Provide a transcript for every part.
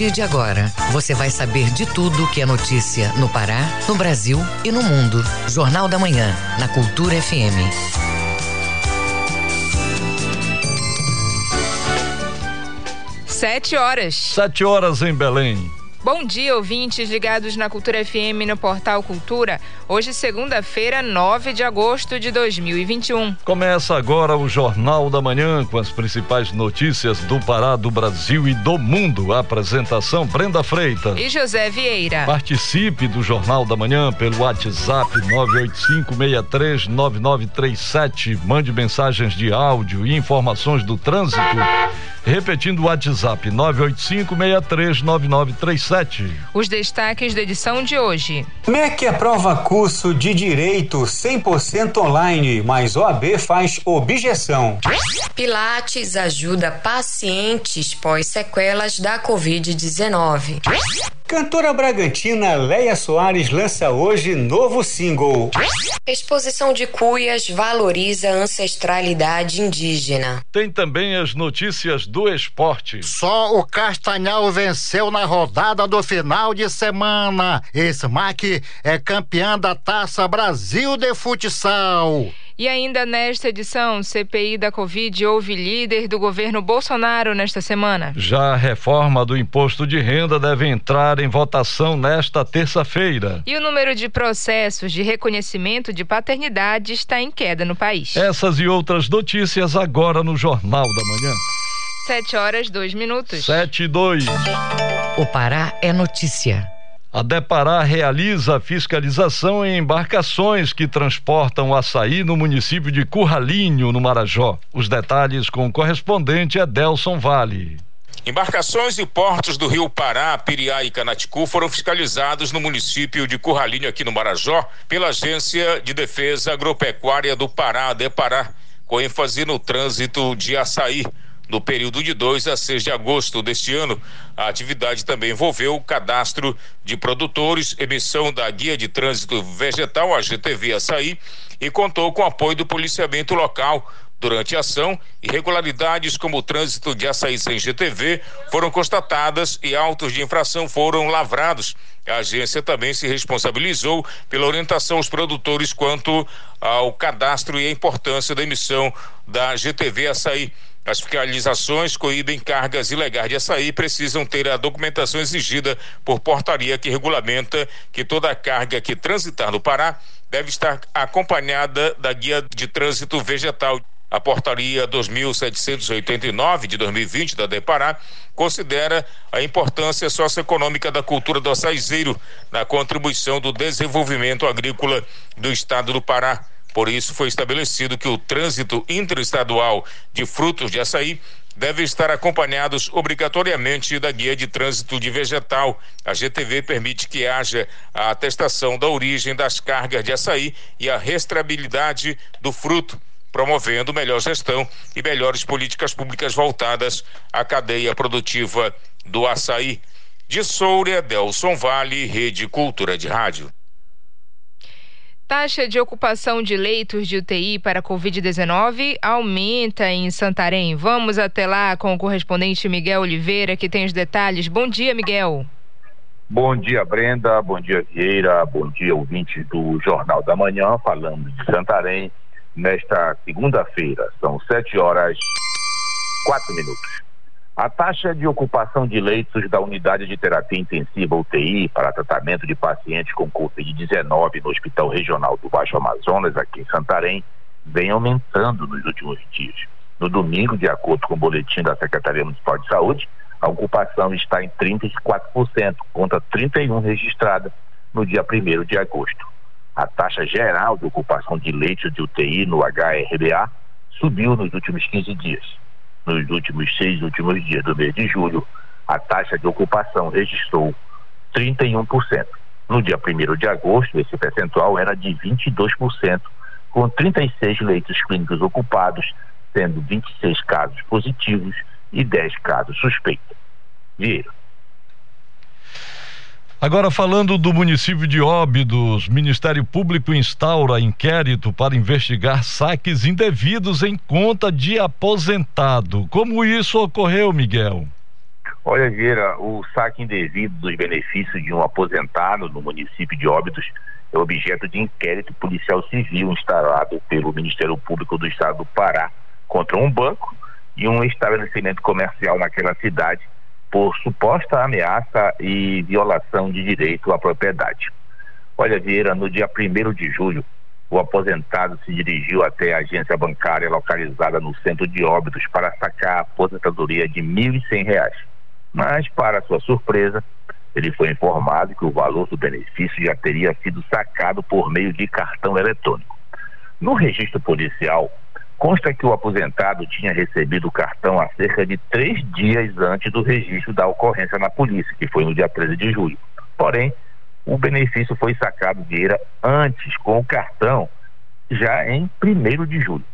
partir de agora, você vai saber de tudo que é notícia no Pará, no Brasil e no mundo. Jornal da Manhã, na Cultura FM. Sete horas. Sete horas em Belém. Bom dia, ouvintes ligados na Cultura FM no Portal Cultura. Hoje, segunda-feira, 9 de agosto de 2021. Começa agora o Jornal da Manhã com as principais notícias do Pará, do Brasil e do mundo. A apresentação Brenda Freitas e José Vieira. Participe do Jornal da Manhã pelo WhatsApp 985639937. Mande mensagens de áudio e informações do trânsito Repetindo o WhatsApp 985639937. Os destaques da edição de hoje. MEC aprova curso de direito 100% online, mas OAB faz objeção. Pilates ajuda pacientes pós sequelas da Covid-19. Cantora Bragantina Leia Soares lança hoje novo single. Exposição de cuias valoriza a ancestralidade indígena. Tem também as notícias do esporte. Só o Castanhal venceu na rodada do final de semana. Smack é campeã da Taça Brasil de Futsal. E ainda nesta edição, CPI da Covid houve líder do governo Bolsonaro nesta semana. Já a reforma do imposto de renda deve entrar em votação nesta terça-feira. E o número de processos de reconhecimento de paternidade está em queda no país. Essas e outras notícias agora no Jornal da Manhã. Sete horas, dois minutos. Sete e dois. O Pará é notícia. A Depará realiza fiscalização em embarcações que transportam açaí no município de Curralinho, no Marajó. Os detalhes com o correspondente Edelson Vale. Embarcações e portos do Rio Pará, Piriá e Canaticu foram fiscalizados no município de Curralinho, aqui no Marajó, pela Agência de Defesa Agropecuária do Pará, Depará, com ênfase no trânsito de açaí. No período de 2 a 6 de agosto deste ano, a atividade também envolveu o cadastro de produtores, emissão da Guia de Trânsito Vegetal, a GTV Açaí, e contou com apoio do policiamento local. Durante a ação, irregularidades como o trânsito de açaí sem GTV foram constatadas e autos de infração foram lavrados. A agência também se responsabilizou pela orientação aos produtores quanto ao cadastro e a importância da emissão da GTV Açaí. As fiscalizações coíbem cargas ilegais de açaí precisam ter a documentação exigida por portaria que regulamenta que toda carga que transitar no Pará deve estar acompanhada da guia de trânsito vegetal. A portaria 2789 de 2020 da Depará considera a importância socioeconômica da cultura do açaizeiro na contribuição do desenvolvimento agrícola do estado do Pará. Por isso, foi estabelecido que o trânsito interestadual de frutos de açaí deve estar acompanhados obrigatoriamente da guia de trânsito de vegetal. A GTV permite que haja a atestação da origem das cargas de açaí e a restabilidade do fruto, promovendo melhor gestão e melhores políticas públicas voltadas à cadeia produtiva do açaí. De Soura, Delson Vale, Rede Cultura de Rádio. Taxa de ocupação de leitos de UTI para Covid-19 aumenta em Santarém. Vamos até lá com o correspondente Miguel Oliveira, que tem os detalhes. Bom dia, Miguel. Bom dia, Brenda. Bom dia, Vieira. Bom dia, ouvintes do Jornal da Manhã, falando de Santarém, nesta segunda-feira. São sete horas, quatro minutos. A taxa de ocupação de leitos da unidade de terapia intensiva UTI para tratamento de pacientes com Covid-19 no Hospital Regional do Baixo Amazonas, aqui em Santarém, vem aumentando nos últimos dias. No domingo, de acordo com o boletim da Secretaria Municipal de Saúde, a ocupação está em 34%, contra 31% registrada no dia 1 de agosto. A taxa geral de ocupação de leitos de UTI no HRBA subiu nos últimos 15 dias nos últimos seis últimos dias do mês de julho, a taxa de ocupação registrou 31%. No dia 1 de agosto, esse percentual era de 22%, com 36 leitos clínicos ocupados, sendo 26 casos positivos e 10 casos suspeitos. Vieira. Agora, falando do município de Óbidos, Ministério Público instaura inquérito para investigar saques indevidos em conta de aposentado. Como isso ocorreu, Miguel? Olha, Vieira, o saque indevido dos benefícios de um aposentado no município de Óbidos é objeto de inquérito policial civil instaurado pelo Ministério Público do Estado do Pará contra um banco e um estabelecimento comercial naquela cidade por suposta ameaça e violação de direito à propriedade. Olha, Vieira, no dia 1 de julho, o aposentado se dirigiu até a agência bancária localizada no centro de Óbidos para sacar a aposentadoria de R$ 1.100. Mas, para sua surpresa, ele foi informado que o valor do benefício já teria sido sacado por meio de cartão eletrônico. No registro policial, consta que o aposentado tinha recebido o cartão há cerca de três dias antes do registro da ocorrência na polícia, que foi no dia 13 de julho. Porém, o benefício foi sacado Vieira antes com o cartão, já em 1 de julho.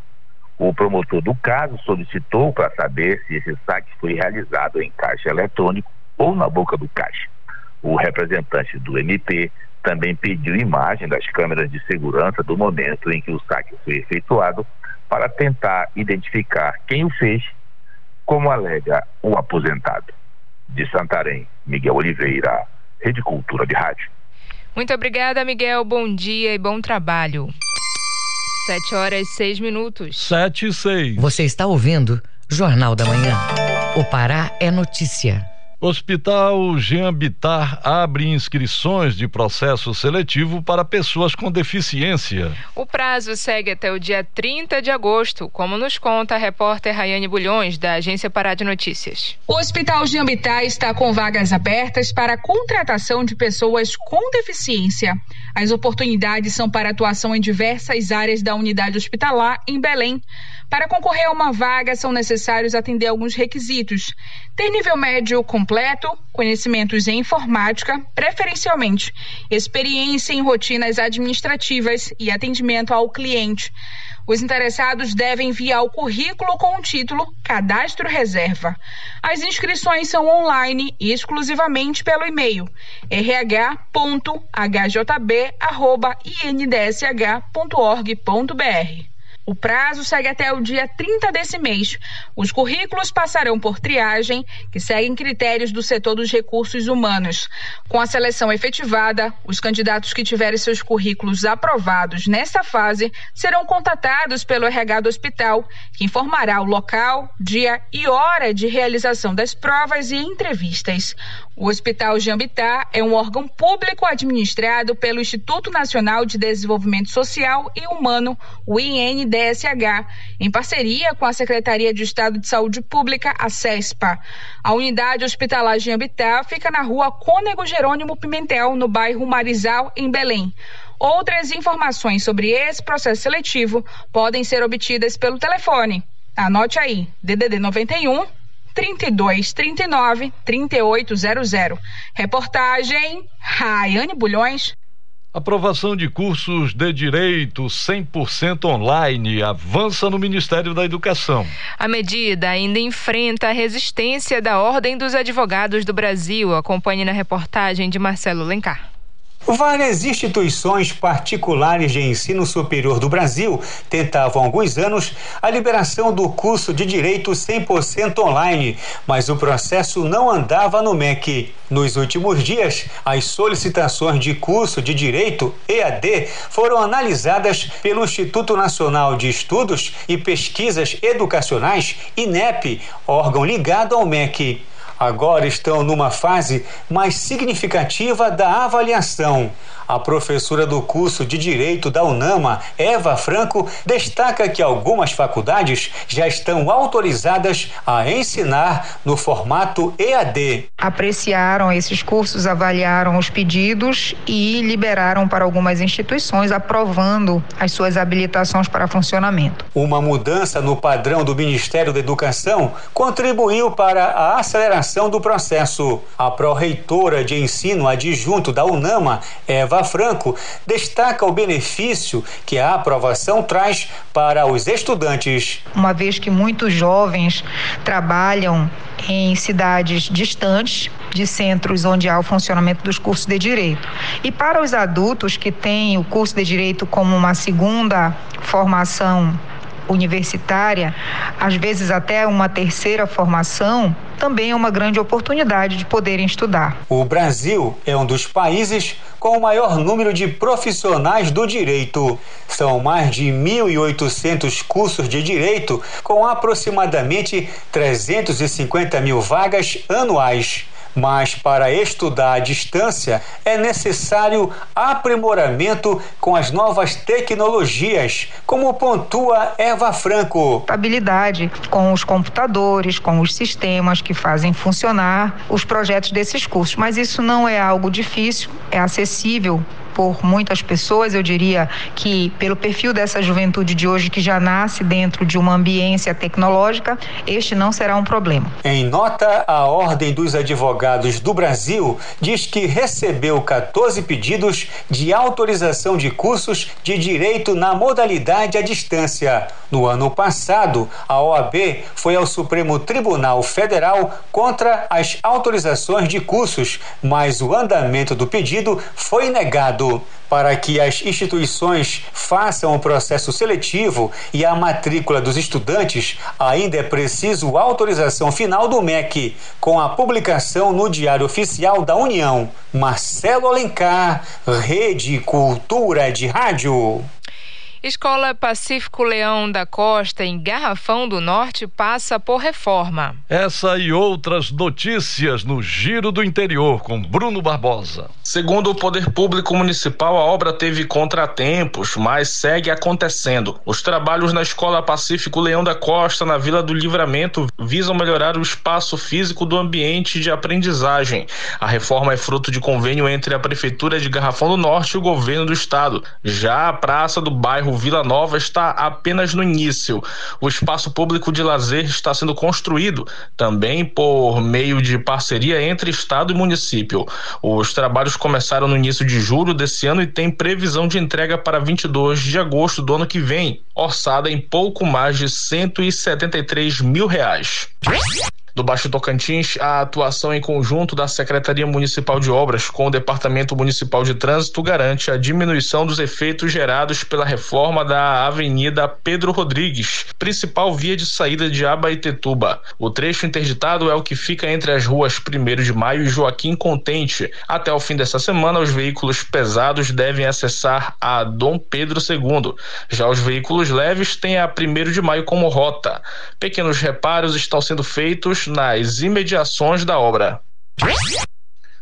O promotor do caso solicitou para saber se esse saque foi realizado em caixa eletrônico ou na boca do caixa. O representante do MP também pediu imagem das câmeras de segurança do momento em que o saque foi efetuado para tentar identificar quem o fez, como alega o aposentado. De Santarém, Miguel Oliveira, Rede Cultura de Rádio. Muito obrigada, Miguel. Bom dia e bom trabalho. Sete horas e seis minutos. Sete e seis. Você está ouvindo Jornal da Manhã. O Pará é notícia. Hospital Jean Bitar abre inscrições de processo seletivo para pessoas com deficiência. O prazo segue até o dia 30 de agosto, como nos conta a repórter Rayane Bulhões, da Agência Pará de Notícias. O Hospital Jean Bitar está com vagas abertas para a contratação de pessoas com deficiência. As oportunidades são para atuação em diversas áreas da unidade hospitalar em Belém. Para concorrer a uma vaga, são necessários atender alguns requisitos: ter nível médio completo, conhecimentos em informática, preferencialmente experiência em rotinas administrativas e atendimento ao cliente. Os interessados devem enviar o currículo com o título Cadastro Reserva. As inscrições são online e exclusivamente pelo e-mail rh.hjb.indsh.org.br. O prazo segue até o dia 30 desse mês. Os currículos passarão por triagem, que seguem critérios do setor dos recursos humanos. Com a seleção efetivada, os candidatos que tiverem seus currículos aprovados nesta fase serão contatados pelo RH do hospital, que informará o local, dia e hora de realização das provas e entrevistas. O Hospital Jambitá é um órgão público administrado pelo Instituto Nacional de Desenvolvimento Social e Humano, o INDSH, em parceria com a Secretaria de Estado de Saúde Pública, a CESPA. A unidade hospitalar Jambitá fica na rua Cônego Jerônimo Pimentel, no bairro Marizal, em Belém. Outras informações sobre esse processo seletivo podem ser obtidas pelo telefone. Anote aí, DDD 91 32 39 3800. Reportagem Raiane Bulhões. Aprovação de cursos de direito 100% online avança no Ministério da Educação. A medida ainda enfrenta a resistência da Ordem dos Advogados do Brasil. Acompanhe na reportagem de Marcelo Lencar. Várias instituições particulares de ensino superior do Brasil tentavam há alguns anos a liberação do curso de Direito 100% online, mas o processo não andava no MEC. Nos últimos dias, as solicitações de curso de Direito EAD foram analisadas pelo Instituto Nacional de Estudos e Pesquisas Educacionais, INEP, órgão ligado ao MEC agora estão numa fase mais significativa da avaliação. A professora do curso de Direito da UNAMA, Eva Franco, destaca que algumas faculdades já estão autorizadas a ensinar no formato EAD. Apreciaram esses cursos, avaliaram os pedidos e liberaram para algumas instituições, aprovando as suas habilitações para funcionamento. Uma mudança no padrão do Ministério da Educação contribuiu para a aceleração do processo. A pró-reitora de ensino adjunto da UNAMA, Eva Franco destaca o benefício que a aprovação traz para os estudantes. Uma vez que muitos jovens trabalham em cidades distantes de centros onde há o funcionamento dos cursos de direito. E para os adultos que têm o curso de direito como uma segunda formação universitária, às vezes até uma terceira formação, também é uma grande oportunidade de poderem estudar. O Brasil é um dos países com o maior número de profissionais do direito. São mais de 1.800 cursos de direito, com aproximadamente 350 mil vagas anuais. Mas para estudar à distância é necessário aprimoramento com as novas tecnologias, como pontua Eva Franco. Habilidade com os computadores, com os sistemas que fazem funcionar os projetos desses cursos. Mas isso não é algo difícil, é acessível por muitas pessoas, eu diria que pelo perfil dessa juventude de hoje que já nasce dentro de uma ambiência tecnológica, este não será um problema. Em nota, a Ordem dos Advogados do Brasil diz que recebeu 14 pedidos de autorização de cursos de direito na modalidade à distância. No ano passado, a OAB foi ao Supremo Tribunal Federal contra as autorizações de cursos, mas o andamento do pedido foi negado para que as instituições façam o processo seletivo e a matrícula dos estudantes, ainda é preciso autorização final do MEC, com a publicação no Diário Oficial da União. Marcelo Alencar, Rede Cultura de Rádio. Escola Pacífico Leão da Costa, em Garrafão do Norte, passa por reforma. Essa e outras notícias no Giro do Interior, com Bruno Barbosa. Segundo o Poder Público Municipal, a obra teve contratempos, mas segue acontecendo. Os trabalhos na Escola Pacífico Leão da Costa, na Vila do Livramento, visam melhorar o espaço físico do ambiente de aprendizagem. A reforma é fruto de convênio entre a Prefeitura de Garrafão do Norte e o governo do estado. Já a praça do bairro bairro Vila Nova está apenas no início. O espaço público de lazer está sendo construído também por meio de parceria entre Estado e município. Os trabalhos começaram no início de julho desse ano e tem previsão de entrega para 22 de agosto do ano que vem, orçada em pouco mais de 173 mil reais do Baixo Tocantins a atuação em conjunto da Secretaria Municipal de Obras com o Departamento Municipal de Trânsito garante a diminuição dos efeitos gerados pela reforma da Avenida Pedro Rodrigues, principal via de saída de Abaetetuba. O trecho interditado é o que fica entre as ruas 1 de Maio e Joaquim Contente. Até o fim dessa semana, os veículos pesados devem acessar a Dom Pedro II. Já os veículos leves têm a 1 de Maio como rota. Pequenos reparos estão sendo feitos nas imediações da obra.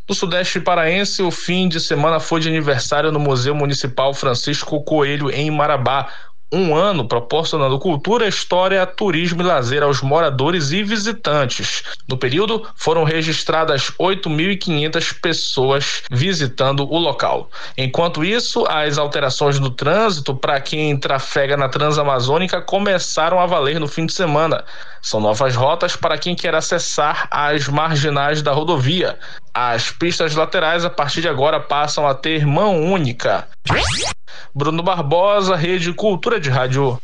No Sudeste Paraense, o fim de semana foi de aniversário no Museu Municipal Francisco Coelho, em Marabá, um ano proporcionando cultura, história, turismo e lazer aos moradores e visitantes. No período, foram registradas 8.500 pessoas visitando o local. Enquanto isso, as alterações no trânsito para quem trafega na Transamazônica começaram a valer no fim de semana. São novas rotas para quem quer acessar as marginais da rodovia. As pistas laterais, a partir de agora, passam a ter mão única. Bruno Barbosa, Rede Cultura de Rádio.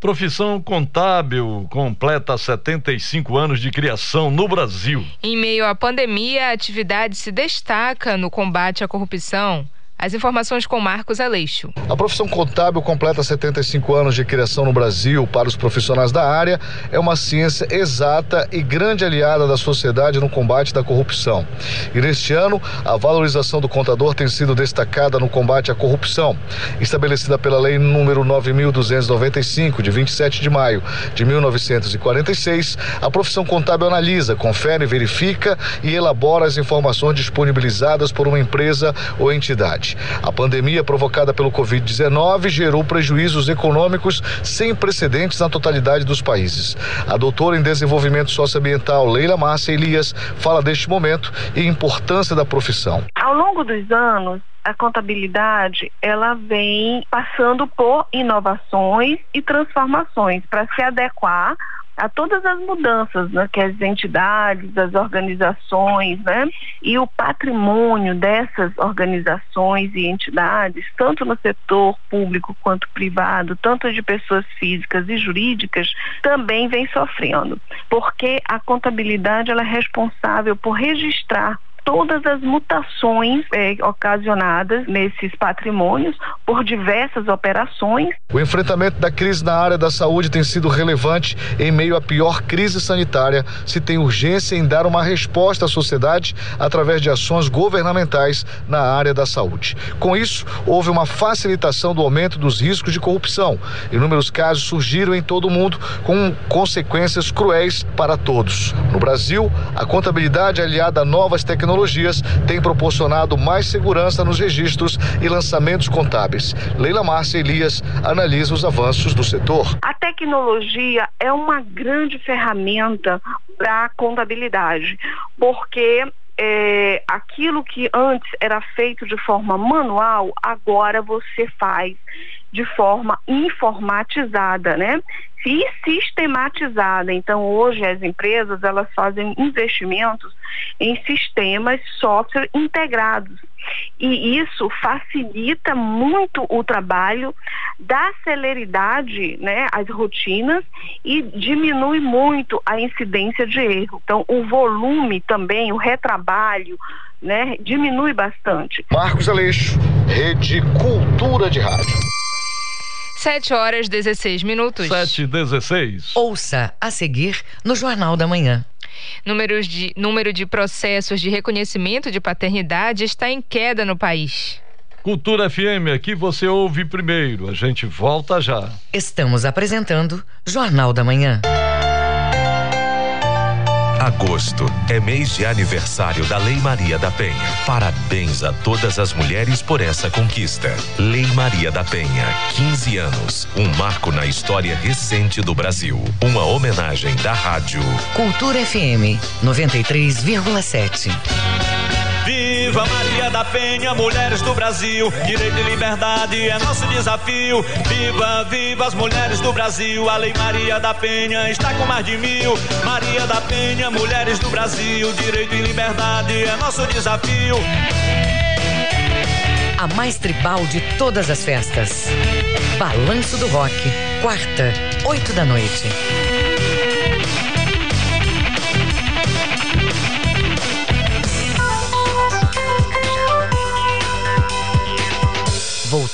Profissão contábil completa 75 anos de criação no Brasil. Em meio à pandemia, a atividade se destaca no combate à corrupção. As informações com Marcos Aleixo. A profissão contábil completa 75 anos de criação no Brasil. Para os profissionais da área, é uma ciência exata e grande aliada da sociedade no combate da corrupção. E neste ano, a valorização do contador tem sido destacada no combate à corrupção. Estabelecida pela Lei número 9295, de 27 de maio de 1946, a profissão contábil analisa, confere, verifica e elabora as informações disponibilizadas por uma empresa ou entidade. A pandemia provocada pelo Covid-19 gerou prejuízos econômicos sem precedentes na totalidade dos países. A doutora em desenvolvimento socioambiental Leila Márcia Elias fala deste momento e importância da profissão. Ao longo dos anos, a contabilidade ela vem passando por inovações e transformações para se adequar a todas as mudanças né, que as entidades, as organizações, né, e o patrimônio dessas organizações e entidades, tanto no setor público quanto privado, tanto de pessoas físicas e jurídicas, também vem sofrendo, porque a contabilidade ela é responsável por registrar todas as mutações é, ocasionadas nesses patrimônios por diversas operações. O enfrentamento da crise na área da saúde tem sido relevante em meio à pior crise sanitária. Se tem urgência em dar uma resposta à sociedade através de ações governamentais na área da saúde. Com isso, houve uma facilitação do aumento dos riscos de corrupção. Inúmeros casos surgiram em todo o mundo com consequências cruéis para todos. No Brasil, a contabilidade aliada a novas tecnologias tem proporcionado mais segurança nos registros e lançamentos contábeis. Leila Márcia Elias analisa os avanços do setor. A tecnologia é uma grande ferramenta para a contabilidade, porque é, aquilo que antes era feito de forma manual, agora você faz de forma informatizada, né? E sistematizada. Então, hoje as empresas elas fazem investimentos em sistemas software integrados. E isso facilita muito o trabalho, dá celeridade né, às rotinas e diminui muito a incidência de erro. Então, o volume também, o retrabalho, né, diminui bastante. Marcos Aleixo, Rede Cultura de Rádio. 7 horas 16 minutos. 7 e 16. Ouça a seguir no Jornal da Manhã. Números de, número de processos de reconhecimento de paternidade está em queda no país. Cultura FM, aqui você ouve primeiro. A gente volta já. Estamos apresentando Jornal da Manhã. Agosto é mês de aniversário da Lei Maria da Penha. Parabéns a todas as mulheres por essa conquista. Lei Maria da Penha, 15 anos. Um marco na história recente do Brasil. Uma homenagem da rádio. Cultura FM 93,7. Viva Maria da Penha, mulheres do Brasil. Direito e liberdade é nosso desafio. Viva, viva as mulheres do Brasil. A Lei Maria da Penha está com mais de mil. Maria da Penha, mulheres do Brasil. Direito e liberdade é nosso desafio. A mais tribal de todas as festas. Balanço do Rock. Quarta, oito da noite.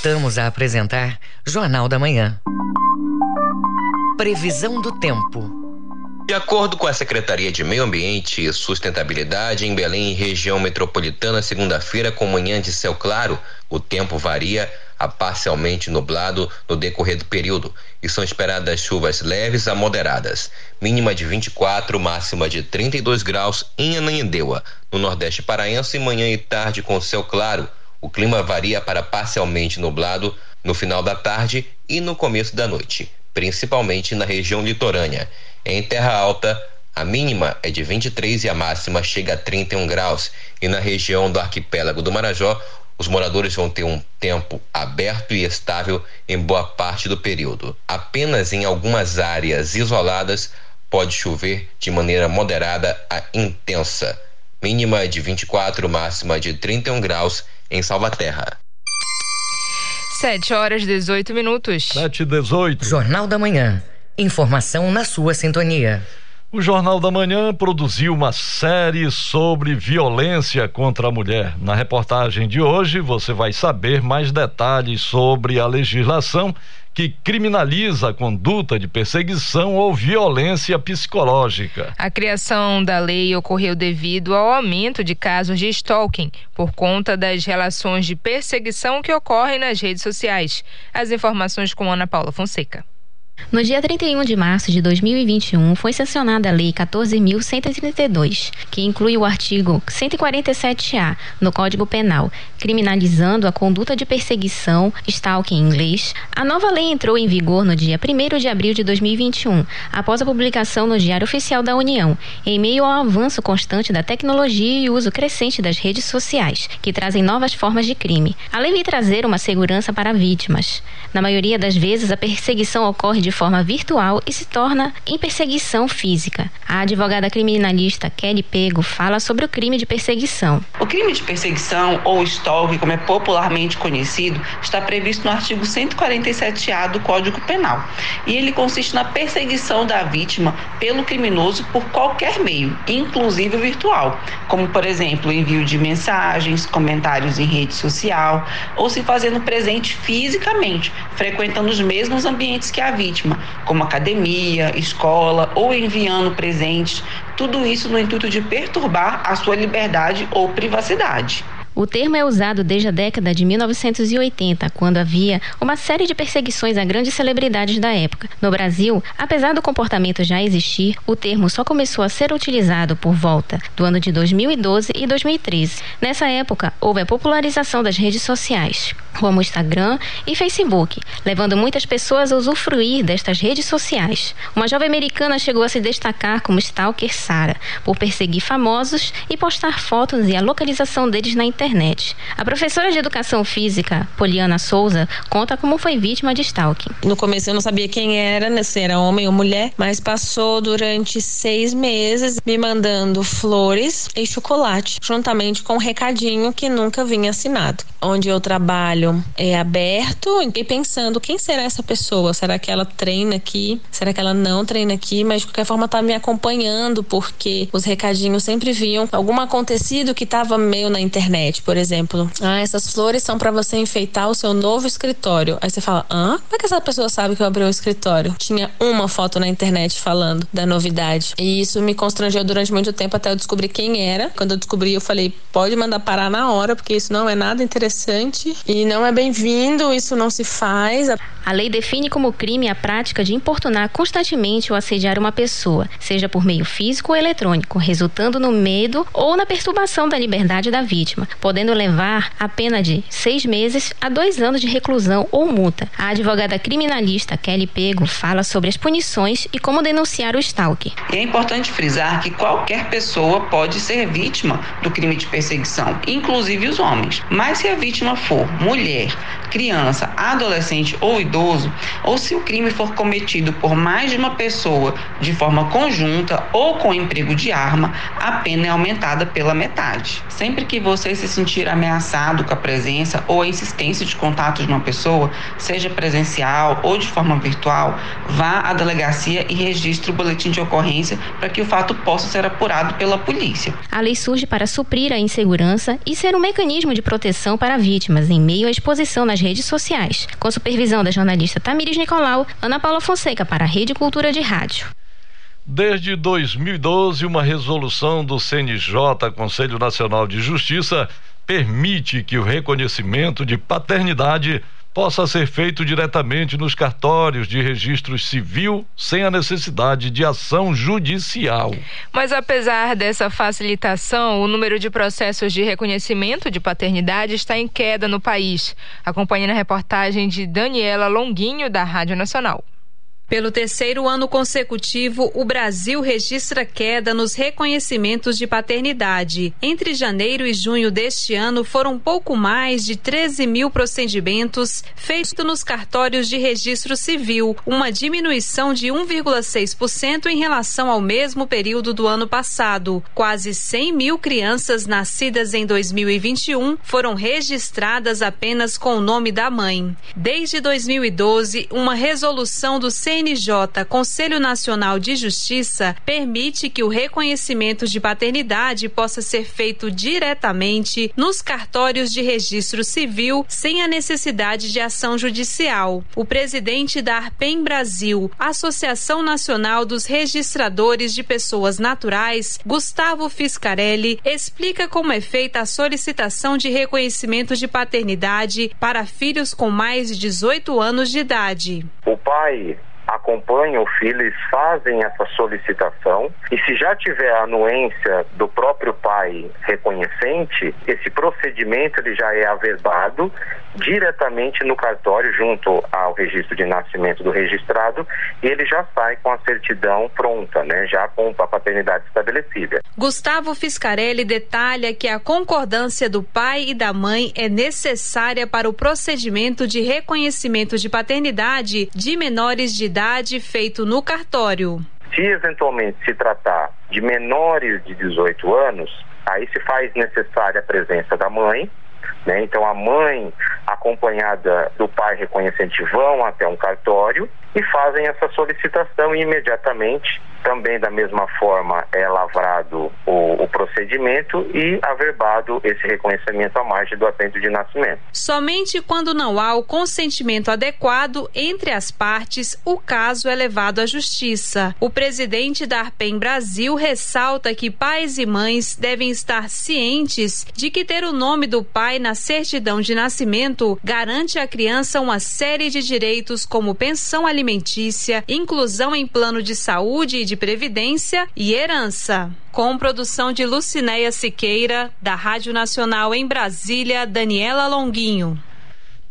Voltamos a apresentar Jornal da Manhã. Previsão do tempo. De acordo com a Secretaria de Meio Ambiente e Sustentabilidade, em Belém e região metropolitana, segunda-feira, com manhã de céu claro, o tempo varia a parcialmente nublado no decorrer do período e são esperadas chuvas leves a moderadas, mínima de 24, máxima de 32 graus em Ananindeua, no Nordeste Paraense, manhã e tarde com céu claro o clima varia para parcialmente nublado no final da tarde e no começo da noite, principalmente na região litorânea. Em Terra Alta, a mínima é de 23 e a máxima chega a 31 graus. E na região do arquipélago do Marajó, os moradores vão ter um tempo aberto e estável em boa parte do período. Apenas em algumas áreas isoladas pode chover de maneira moderada a intensa. Mínima de 24, máxima de 31 graus em Salvaterra. 7 horas 18 minutos. 7 e 18. Jornal da Manhã. Informação na sua sintonia. O Jornal da Manhã produziu uma série sobre violência contra a mulher. Na reportagem de hoje, você vai saber mais detalhes sobre a legislação que criminaliza a conduta de perseguição ou violência psicológica. A criação da lei ocorreu devido ao aumento de casos de stalking por conta das relações de perseguição que ocorrem nas redes sociais. As informações com Ana Paula Fonseca. No dia 31 de março de 2021, foi sancionada a Lei 14.132, que inclui o artigo 147-A no Código Penal, criminalizando a conduta de perseguição, stalking em inglês. A nova lei entrou em vigor no dia 1 de abril de 2021, após a publicação no Diário Oficial da União, em meio ao avanço constante da tecnologia e uso crescente das redes sociais, que trazem novas formas de crime. A lei vem trazer uma segurança para vítimas. Na maioria das vezes, a perseguição ocorre de forma virtual e se torna em perseguição física. A advogada criminalista Kelly Pego fala sobre o crime de perseguição. O crime de perseguição, ou stalking, como é popularmente conhecido, está previsto no artigo 147-A do Código Penal. E ele consiste na perseguição da vítima pelo criminoso por qualquer meio, inclusive virtual, como, por exemplo, envio de mensagens, comentários em rede social, ou se fazendo presente fisicamente, frequentando os mesmos ambientes que a vítima, como academia, escola, ou enviando presentes, tudo isso no intuito de perturbar a sua liberdade ou privacidade. O termo é usado desde a década de 1980, quando havia uma série de perseguições a grandes celebridades da época. No Brasil, apesar do comportamento já existir, o termo só começou a ser utilizado por volta do ano de 2012 e 2013. Nessa época, houve a popularização das redes sociais, como Instagram e Facebook, levando muitas pessoas a usufruir destas redes sociais. Uma jovem americana chegou a se destacar como stalker Sara, por perseguir famosos e postar fotos e a localização deles na internet internet. A professora de educação física, Poliana Souza, conta como foi vítima de stalking. No começo eu não sabia quem era, né, se era homem ou mulher, mas passou durante seis meses me mandando flores e chocolate, juntamente com um recadinho que nunca vinha assinado. Onde eu trabalho é aberto e pensando quem será essa pessoa? Será que ela treina aqui? Será que ela não treina aqui? Mas de qualquer forma tá me acompanhando porque os recadinhos sempre vinham algum acontecido que estava meio na internet por exemplo. Ah, essas flores são para você enfeitar o seu novo escritório. Aí você fala, hã? Como é que essa pessoa sabe que eu abri um escritório? Tinha uma foto na internet falando da novidade. E isso me constrangeu durante muito tempo até eu descobrir quem era. Quando eu descobri, eu falei, pode mandar parar na hora, porque isso não é nada interessante e não é bem-vindo, isso não se faz. A lei define como crime a prática de importunar constantemente ou assediar uma pessoa, seja por meio físico ou eletrônico, resultando no medo ou na perturbação da liberdade da vítima, podendo levar a pena de seis meses a dois anos de reclusão ou multa. A advogada criminalista Kelly Pego fala sobre as punições e como denunciar o stalker. É importante frisar que qualquer pessoa pode ser vítima do crime de perseguição, inclusive os homens. Mas se a vítima for mulher, criança, adolescente ou idoso, ou se o crime for cometido por mais de uma pessoa de forma conjunta ou com emprego de arma, a pena é aumentada pela metade. Sempre que você se sentir ameaçado com a presença ou a insistência de contato de uma pessoa, seja presencial ou de forma virtual, vá à delegacia e registre o boletim de ocorrência para que o fato possa ser apurado pela polícia. A lei surge para suprir a insegurança e ser um mecanismo de proteção para vítimas em meio à exposição nas redes sociais. Com supervisão da jornalista Tamires Nicolau, Ana Paula Fonseca para a Rede Cultura de Rádio. Desde 2012, uma resolução do CNJ, Conselho Nacional de Justiça, permite que o reconhecimento de paternidade possa ser feito diretamente nos cartórios de registro civil, sem a necessidade de ação judicial. Mas apesar dessa facilitação, o número de processos de reconhecimento de paternidade está em queda no país. Acompanhe na reportagem de Daniela Longuinho, da Rádio Nacional. Pelo terceiro ano consecutivo, o Brasil registra queda nos reconhecimentos de paternidade. Entre janeiro e junho deste ano, foram pouco mais de 13 mil procedimentos feitos nos cartórios de registro civil, uma diminuição de 1,6% em relação ao mesmo período do ano passado. Quase 100 mil crianças nascidas em 2021 foram registradas apenas com o nome da mãe. Desde 2012, uma resolução do CNJ CNJ, Conselho Nacional de Justiça, permite que o reconhecimento de paternidade possa ser feito diretamente nos cartórios de registro civil, sem a necessidade de ação judicial. O presidente da Arpem Brasil, Associação Nacional dos Registradores de Pessoas Naturais, Gustavo Fiscarelli, explica como é feita a solicitação de reconhecimento de paternidade para filhos com mais de 18 anos de idade. O pai acompanham o filho, eles fazem essa solicitação e se já tiver a anuência do próprio pai reconhecente, esse procedimento ele já é averbado diretamente no cartório junto ao registro de nascimento do registrado e ele já sai com a certidão pronta, né, já com a paternidade estabelecida. Gustavo Fiscarelli detalha que a concordância do pai e da mãe é necessária para o procedimento de reconhecimento de paternidade de menores de idade idade feito no cartório. Se eventualmente se tratar de menores de 18 anos, aí se faz necessária a presença da mãe, né? Então a mãe, acompanhada do pai reconhecente, vão até um cartório e fazem essa solicitação e imediatamente também da mesma forma é lavrado o, o, procedimento e averbado esse reconhecimento à margem do atento de nascimento. Somente quando não há o consentimento adequado entre as partes, o caso é levado à justiça. O presidente da Arpem Brasil ressalta que pais e mães devem estar cientes de que ter o nome do pai na certidão de nascimento garante à criança uma série de direitos como pensão alimentícia, inclusão em plano de saúde e de previdência e herança. Com produção de Lucinéia Siqueira, da Rádio Nacional em Brasília, Daniela Longuinho.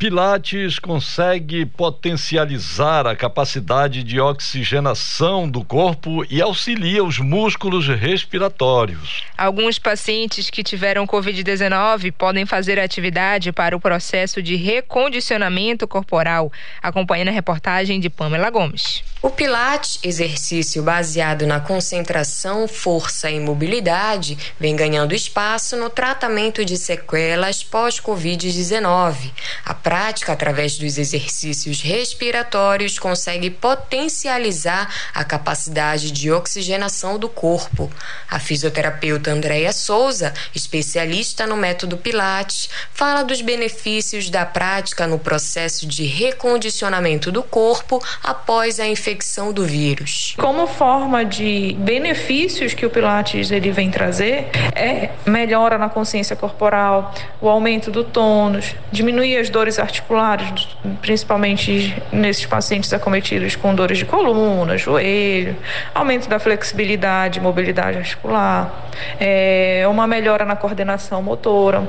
Pilates consegue potencializar a capacidade de oxigenação do corpo e auxilia os músculos respiratórios. Alguns pacientes que tiveram Covid-19 podem fazer atividade para o processo de recondicionamento corporal. Acompanhe na reportagem de Pamela Gomes. O Pilates, exercício baseado na concentração, força e mobilidade, vem ganhando espaço no tratamento de sequelas pós-Covid-19. A prática, através dos exercícios respiratórios, consegue potencializar a capacidade de oxigenação do corpo. A fisioterapeuta Andréia Souza, especialista no método Pilates, fala dos benefícios da prática no processo de recondicionamento do corpo após a infecção do vírus. Como forma de benefícios que o Pilates ele vem trazer é melhora na consciência corporal, o aumento do tônus, diminuir as dores articulares, principalmente nesses pacientes acometidos com dores de coluna, joelho, aumento da flexibilidade, mobilidade articular, é, uma melhora na coordenação motora,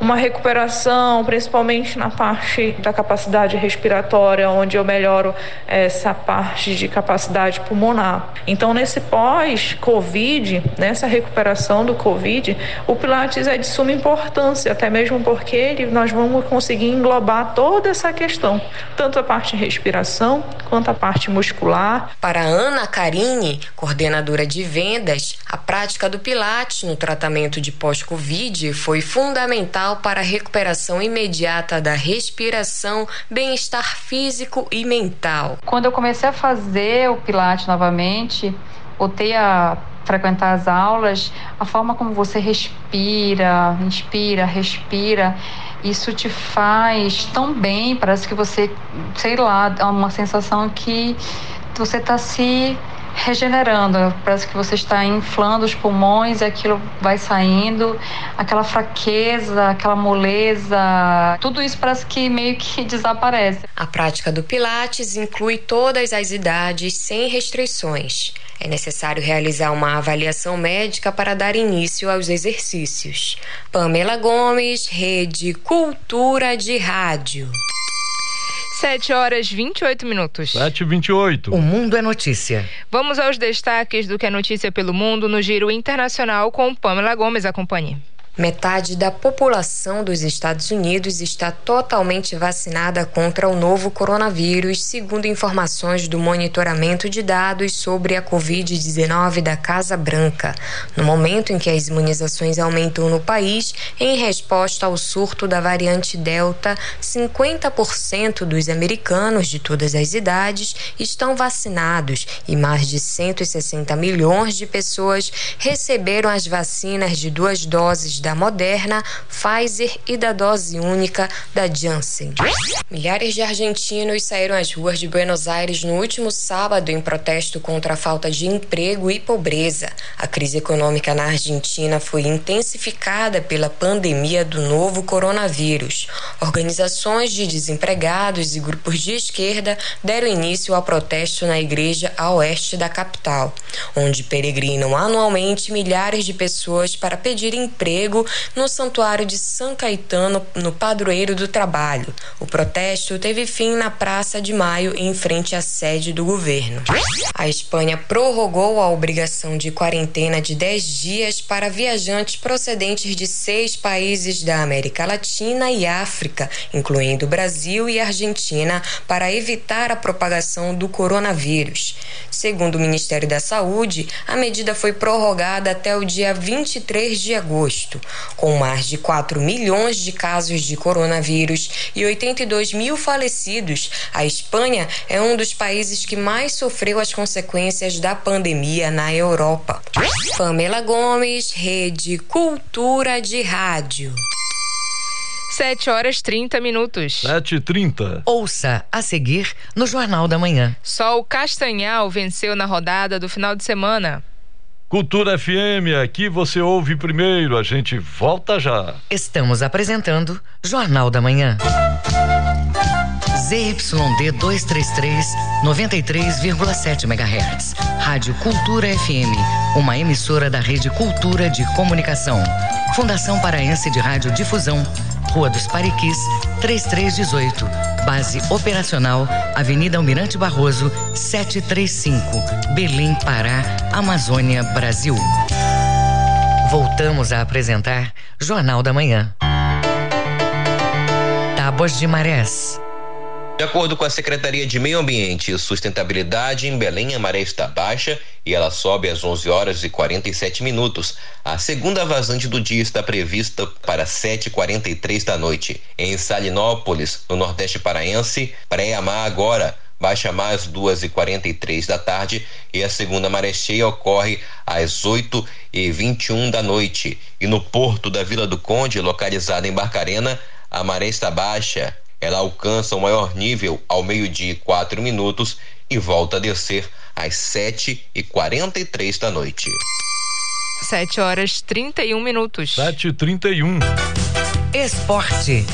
uma recuperação, principalmente na parte da capacidade respiratória, onde eu melhoro essa parte de capacidade pulmonar. Então, nesse pós-Covid, nessa recuperação do Covid, o Pilates é de suma importância, até mesmo porque ele, nós vamos conseguir englobar toda essa questão, tanto a parte de respiração quanto a parte muscular. Para Ana Carine, coordenadora de vendas, a prática do Pilates no tratamento de pós-Covid foi fundamental para a recuperação imediata da respiração, bem-estar físico e mental. Quando eu comecei a fazer o Pilates novamente, voltei a frequentar as aulas, a forma como você respira, inspira, respira, isso te faz tão bem, parece que você, sei lá, dá uma sensação que você está se regenerando, parece que você está inflando os pulmões e aquilo vai saindo, aquela fraqueza, aquela moleza, tudo isso parece que meio que desaparece. A prática do Pilates inclui todas as idades sem restrições. É necessário realizar uma avaliação médica para dar início aos exercícios. Pamela Gomes, Rede Cultura de Rádio. 7 horas 28 minutos. 7 e 28. O mundo é notícia. Vamos aos destaques do que é notícia pelo mundo no Giro Internacional com Pamela Gomes. Acompanhe. Metade da população dos Estados Unidos está totalmente vacinada contra o novo coronavírus, segundo informações do monitoramento de dados sobre a Covid-19 da Casa Branca. No momento em que as imunizações aumentam no país, em resposta ao surto da variante Delta, 50% dos americanos de todas as idades estão vacinados e mais de 160 milhões de pessoas receberam as vacinas de duas doses da da Moderna, Pfizer e da dose única da Janssen. Milhares de argentinos saíram às ruas de Buenos Aires no último sábado em protesto contra a falta de emprego e pobreza. A crise econômica na Argentina foi intensificada pela pandemia do novo coronavírus. Organizações de desempregados e grupos de esquerda deram início ao protesto na igreja a oeste da capital, onde peregrinam anualmente milhares de pessoas para pedir emprego domingo no Santuário de São Caetano, no Padroeiro do Trabalho. O protesto teve fim na Praça de Maio, em frente à sede do governo. A Espanha prorrogou a obrigação de quarentena de 10 dias para viajantes procedentes de seis países da América Latina e África, incluindo Brasil e Argentina, para evitar a propagação do coronavírus. Segundo o Ministério da Saúde, a medida foi prorrogada até o dia 23 de agosto. Com mais de 4 milhões de casos de coronavírus e 82 mil falecidos, a Espanha é um dos países que mais sofreu as consequências da pandemia na Europa. Pamela Gomes, Rede Cultura de Rádio. 7 horas 30 minutos. 7 e 30 Ouça a seguir no Jornal da Manhã. Só o Castanhal venceu na rodada do final de semana. Cultura FM, aqui você ouve primeiro, a gente volta já. Estamos apresentando Jornal da Manhã. ZYD 233, 93,7 MHz. Rádio Cultura FM, uma emissora da Rede Cultura de Comunicação. Fundação Paraense de Rádio Difusão, Rua dos Pariquis, 3318. Base operacional, Avenida Almirante Barroso, 735. Belém, Pará, Amazônia, Brasil. Voltamos a apresentar Jornal da Manhã. Tábuas de Marés. De acordo com a Secretaria de Meio Ambiente e Sustentabilidade, em Belém a maré está baixa e ela sobe às 11 horas e 47 minutos. A segunda vazante do dia está prevista para 7h43 da noite. Em Salinópolis, no Nordeste Paraense, Praia Mar agora baixa mais às 2 e 43 da tarde e a segunda maré cheia ocorre às 8 e 21 da noite. E no porto da Vila do Conde, localizado em Barcarena, a maré está baixa ela alcança o maior nível ao meio-dia e quatro minutos e volta a descer às sete e quarenta e três da noite. 7 horas 31 minutos. 7 e 31 Esporte.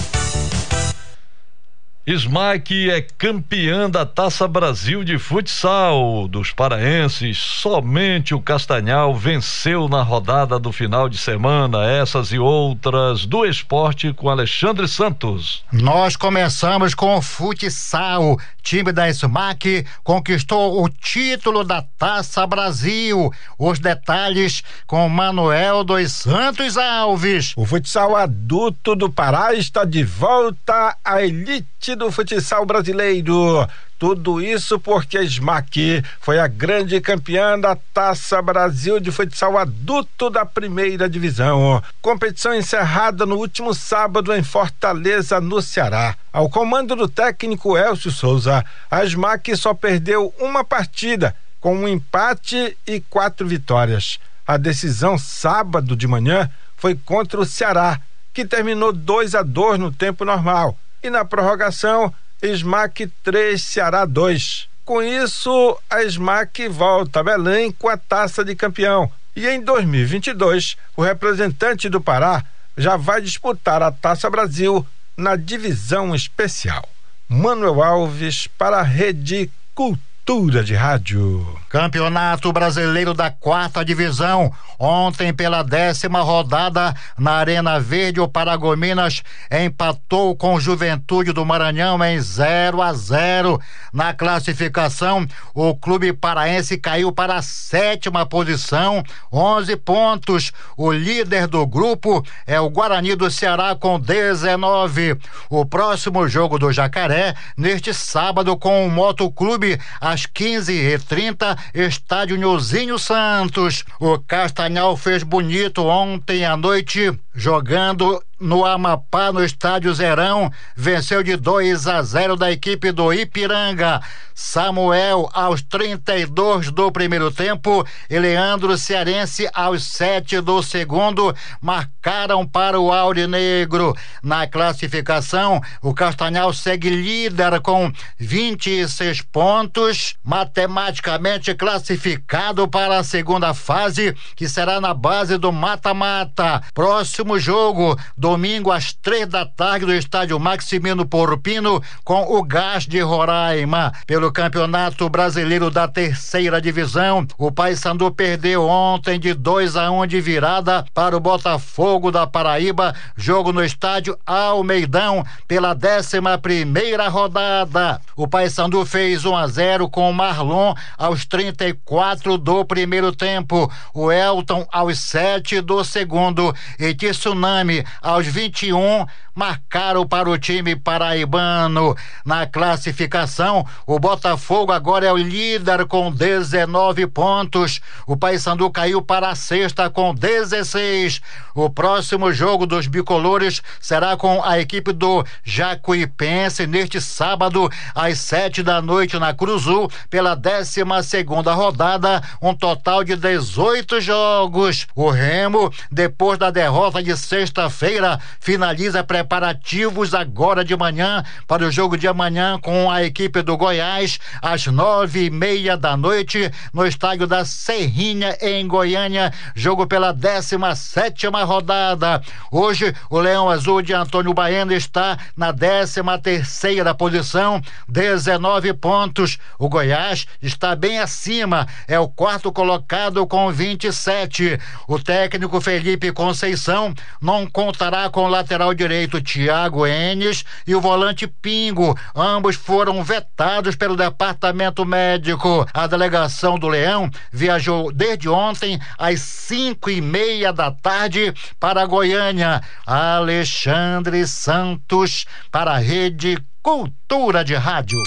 Smack é campeã da Taça Brasil de futsal dos paraenses. Somente o Castanhal venceu na rodada do final de semana. Essas e outras do esporte com Alexandre Santos. Nós começamos com o futsal. Time da Smack conquistou o título da Taça Brasil. Os detalhes com Manuel dos Santos Alves. O futsal adulto do Pará está de volta à elite do futsal brasileiro. Tudo isso porque a Smack foi a grande campeã da Taça Brasil de futsal adulto da primeira divisão. Competição encerrada no último sábado em Fortaleza, no Ceará. Ao comando do técnico Elcio Souza, a Smack só perdeu uma partida, com um empate e quatro vitórias. A decisão sábado de manhã foi contra o Ceará, que terminou 2 a 2 no tempo normal. E na prorrogação, SMAC 3, Ceará 2. Com isso, a SMAC volta a Belém com a taça de campeão. E em 2022, o representante do Pará já vai disputar a Taça Brasil na divisão especial. Manuel Alves para a Rede Cultura. De Rádio. Campeonato Brasileiro da Quarta Divisão. Ontem, pela décima rodada, na Arena Verde, o Paragominas empatou com Juventude do Maranhão em 0 a 0. Na classificação, o clube paraense caiu para a sétima posição, 11 pontos. O líder do grupo é o Guarani do Ceará com 19. O próximo jogo do Jacaré, neste sábado, com o Motoclube, às 15h30, estádio Nhozinho Santos. O Castanhal fez bonito ontem à noite, jogando no Amapá, no estádio Zerão, venceu de 2 a 0 da equipe do Ipiranga. Samuel aos 32 do primeiro tempo e Leandro Cearense aos 7 do segundo marcaram para o Aurinegro. Na classificação, o Castanhal segue líder com 26 pontos, matematicamente classificado para a segunda fase, que será na base do mata-mata. Próximo jogo do domingo às três da tarde no estádio Maximino Porpino com o Gás de Roraima. Pelo Campeonato Brasileiro da Terceira Divisão, o Paysandu perdeu ontem de 2 a 1 um de virada para o Botafogo da Paraíba, jogo no estádio Almeidão pela 11 primeira rodada. O Paysandu fez 1 a 0 com o Marlon aos 34 do primeiro tempo, o Elton aos 7 do segundo e Tsunami aos 21 marcaram para o time paraibano. Na classificação, o Botafogo agora é o líder com 19 pontos. O Paysandu caiu para a sexta com 16. O próximo jogo dos bicolores será com a equipe do Jacuipense neste sábado às sete da noite na Cruzul pela 12 segunda rodada, um total de 18 jogos. O Remo, depois da derrota de sexta-feira, finaliza a preparativos agora de manhã para o jogo de amanhã com a equipe do Goiás às nove e meia da noite no estádio da Serrinha em Goiânia, jogo pela 17 sétima rodada. Hoje o Leão Azul de Antônio Baena está na 13 terceira posição, 19 pontos. O Goiás está bem acima, é o quarto colocado com 27. O técnico Felipe Conceição não contará com o lateral direito Thiago Enes e o volante Pingo. Ambos foram vetados pelo departamento médico. A delegação do Leão viajou desde ontem às cinco e meia da tarde para Goiânia. Alexandre Santos para a Rede Cultura de Rádio.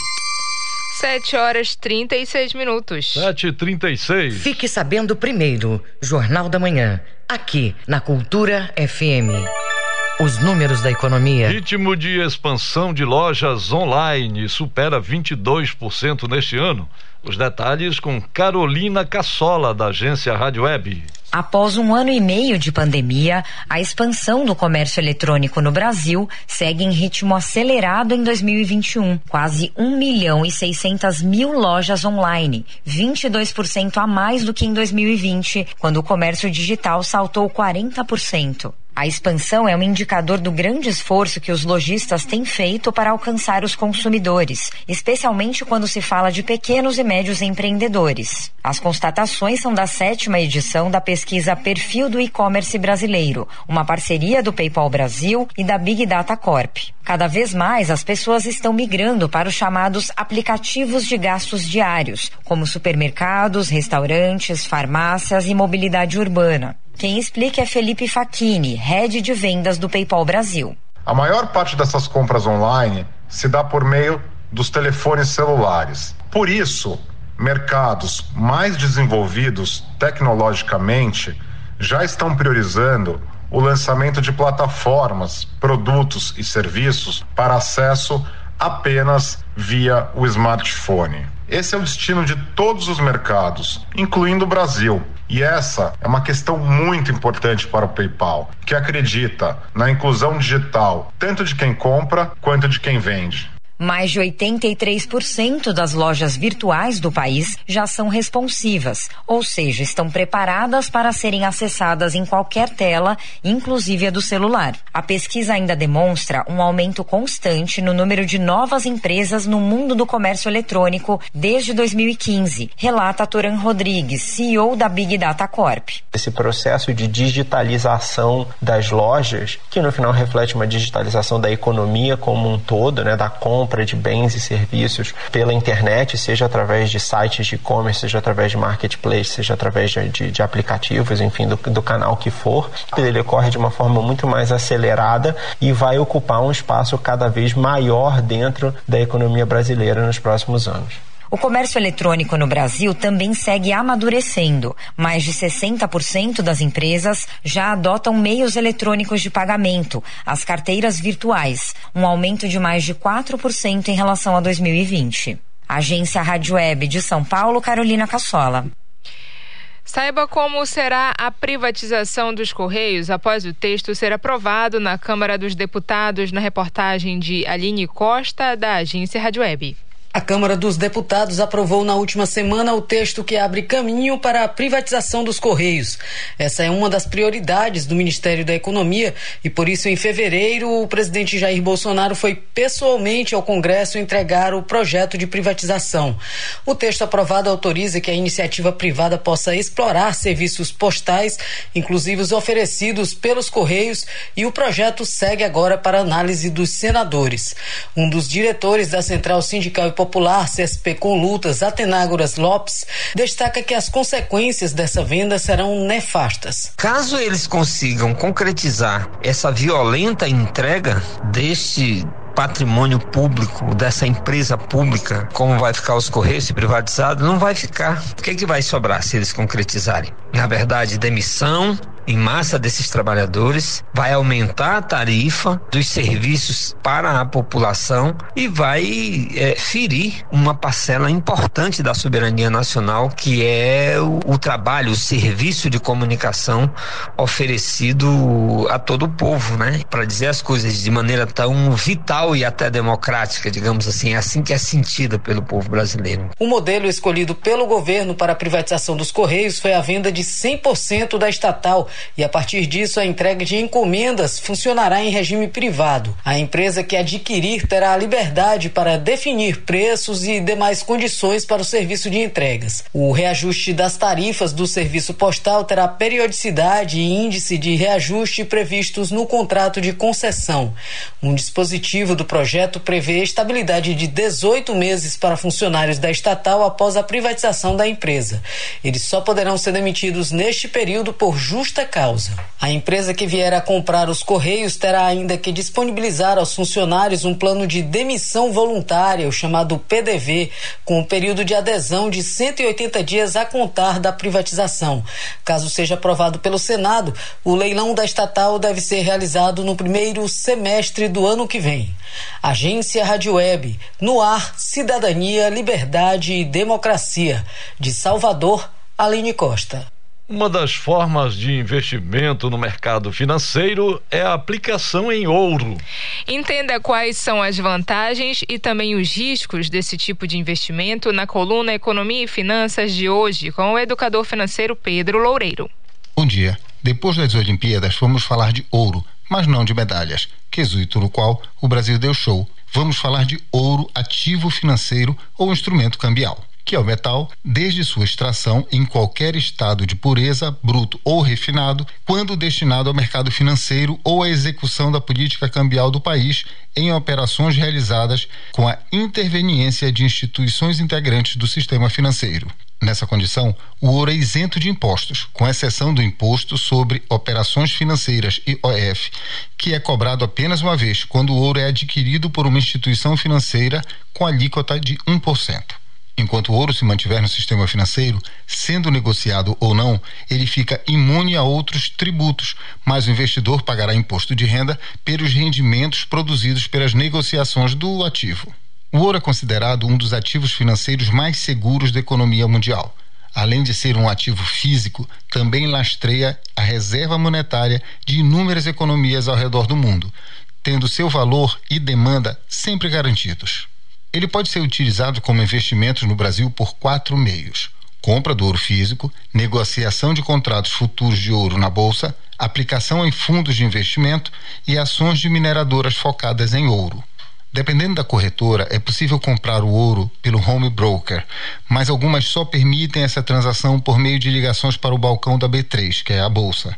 7 horas 36 minutos. 7 36 Fique sabendo primeiro, Jornal da Manhã, aqui na Cultura FM. Os números da economia. Ritmo de expansão de lojas online supera 22% neste ano. Os detalhes com Carolina Cassola, da agência Rádio Web. Após um ano e meio de pandemia, a expansão do comércio eletrônico no Brasil segue em ritmo acelerado em 2021. Quase 1 milhão e 600 mil lojas online, 22% a mais do que em 2020, quando o comércio digital saltou 40%. A expansão é um indicador do grande esforço que os lojistas têm feito para alcançar os consumidores, especialmente quando se fala de pequenos e médios empreendedores. As constatações são da sétima edição da pesquisa Perfil do E-Commerce Brasileiro, uma parceria do PayPal Brasil e da Big Data Corp. Cada vez mais as pessoas estão migrando para os chamados aplicativos de gastos diários, como supermercados, restaurantes, farmácias e mobilidade urbana. Quem explica é Felipe Facchini, head de vendas do PayPal Brasil. A maior parte dessas compras online se dá por meio dos telefones celulares. Por isso, mercados mais desenvolvidos tecnologicamente já estão priorizando o lançamento de plataformas, produtos e serviços para acesso apenas via o smartphone. Esse é o destino de todos os mercados, incluindo o Brasil. E essa é uma questão muito importante para o PayPal, que acredita na inclusão digital, tanto de quem compra quanto de quem vende. Mais de 83% das lojas virtuais do país já são responsivas, ou seja, estão preparadas para serem acessadas em qualquer tela, inclusive a do celular. A pesquisa ainda demonstra um aumento constante no número de novas empresas no mundo do comércio eletrônico desde 2015, relata Toran Rodrigues, CEO da Big Data Corp. Esse processo de digitalização das lojas, que no final reflete uma digitalização da economia como um todo, né, da compra compra de bens e serviços pela internet, seja através de sites de e-commerce, seja através de marketplace, seja através de, de, de aplicativos, enfim, do, do canal que for, ele ocorre de uma forma muito mais acelerada e vai ocupar um espaço cada vez maior dentro da economia brasileira nos próximos anos. O comércio eletrônico no Brasil também segue amadurecendo. Mais de 60% das empresas já adotam meios eletrônicos de pagamento, as carteiras virtuais, um aumento de mais de 4% em relação a 2020. Agência Rádio Web de São Paulo, Carolina Cassola. Saiba como será a privatização dos Correios após o texto ser aprovado na Câmara dos Deputados na reportagem de Aline Costa, da agência Rádio Web. A Câmara dos Deputados aprovou na última semana o texto que abre caminho para a privatização dos Correios. Essa é uma das prioridades do Ministério da Economia e por isso, em fevereiro, o presidente Jair Bolsonaro foi pessoalmente ao Congresso entregar o projeto de privatização. O texto aprovado autoriza que a iniciativa privada possa explorar serviços postais, inclusive os oferecidos pelos Correios, e o projeto segue agora para análise dos senadores. Um dos diretores da Central Sindical e CSP com lutas Atenágoras Lopes destaca que as consequências dessa venda serão nefastas. Caso eles consigam concretizar essa violenta entrega deste patrimônio público dessa empresa pública, como vai ficar os Correios privatizados, não vai ficar. O que, é que vai sobrar se eles concretizarem? Na verdade, demissão, em massa desses trabalhadores, vai aumentar a tarifa dos serviços para a população e vai é, ferir uma parcela importante da soberania nacional, que é o, o trabalho, o serviço de comunicação oferecido a todo o povo, né? Para dizer as coisas de maneira tão vital e até democrática, digamos assim, é assim que é sentida pelo povo brasileiro. O modelo escolhido pelo governo para a privatização dos Correios foi a venda de 100% da estatal e a partir disso a entrega de encomendas funcionará em regime privado. A empresa que adquirir terá a liberdade para definir preços e demais condições para o serviço de entregas. O reajuste das tarifas do serviço postal terá periodicidade e índice de reajuste previstos no contrato de concessão. Um dispositivo do projeto prevê estabilidade de 18 meses para funcionários da estatal após a privatização da empresa. Eles só poderão ser demitidos neste período por justa causa. A empresa que vier a comprar os Correios terá ainda que disponibilizar aos funcionários um plano de demissão voluntária, o chamado PDV, com um período de adesão de 180 dias a contar da privatização. Caso seja aprovado pelo Senado, o leilão da estatal deve ser realizado no primeiro semestre do ano que vem. Agência Rádio Web, no ar, cidadania, liberdade e democracia. De Salvador, Aline Costa. Uma das formas de investimento no mercado financeiro é a aplicação em ouro. Entenda quais são as vantagens e também os riscos desse tipo de investimento na coluna Economia e Finanças de hoje com o educador financeiro Pedro Loureiro. Bom dia. Depois das Olimpíadas, vamos falar de ouro, mas não de medalhas, quesito no qual o Brasil deu show. Vamos falar de ouro ativo financeiro ou instrumento cambial que é o metal, desde sua extração em qualquer estado de pureza, bruto ou refinado, quando destinado ao mercado financeiro ou à execução da política cambial do país em operações realizadas com a interveniência de instituições integrantes do sistema financeiro. Nessa condição, o ouro é isento de impostos, com exceção do imposto sobre operações financeiras IOF, que é cobrado apenas uma vez quando o ouro é adquirido por uma instituição financeira com alíquota de 1%. Enquanto o ouro se mantiver no sistema financeiro, sendo negociado ou não, ele fica imune a outros tributos, mas o investidor pagará imposto de renda pelos rendimentos produzidos pelas negociações do ativo. O ouro é considerado um dos ativos financeiros mais seguros da economia mundial. Além de ser um ativo físico, também lastreia a reserva monetária de inúmeras economias ao redor do mundo, tendo seu valor e demanda sempre garantidos. Ele pode ser utilizado como investimento no Brasil por quatro meios: compra do ouro físico, negociação de contratos futuros de ouro na bolsa, aplicação em fundos de investimento e ações de mineradoras focadas em ouro. Dependendo da corretora, é possível comprar o ouro pelo home broker, mas algumas só permitem essa transação por meio de ligações para o balcão da B3, que é a bolsa.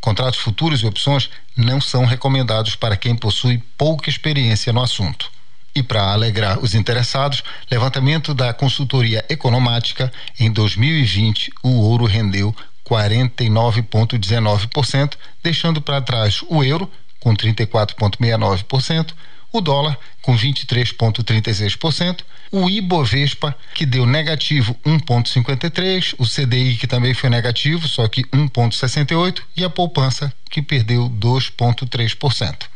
Contratos futuros e opções não são recomendados para quem possui pouca experiência no assunto. E para alegrar os interessados, levantamento da consultoria economática, em 2020 o ouro rendeu 49,19%, deixando para trás o euro, com 34,69%, o dólar, com 23,36%, o Ibovespa, que deu negativo 1,53%, o CDI, que também foi negativo, só que 1,68%, e a poupança, que perdeu 2,3%.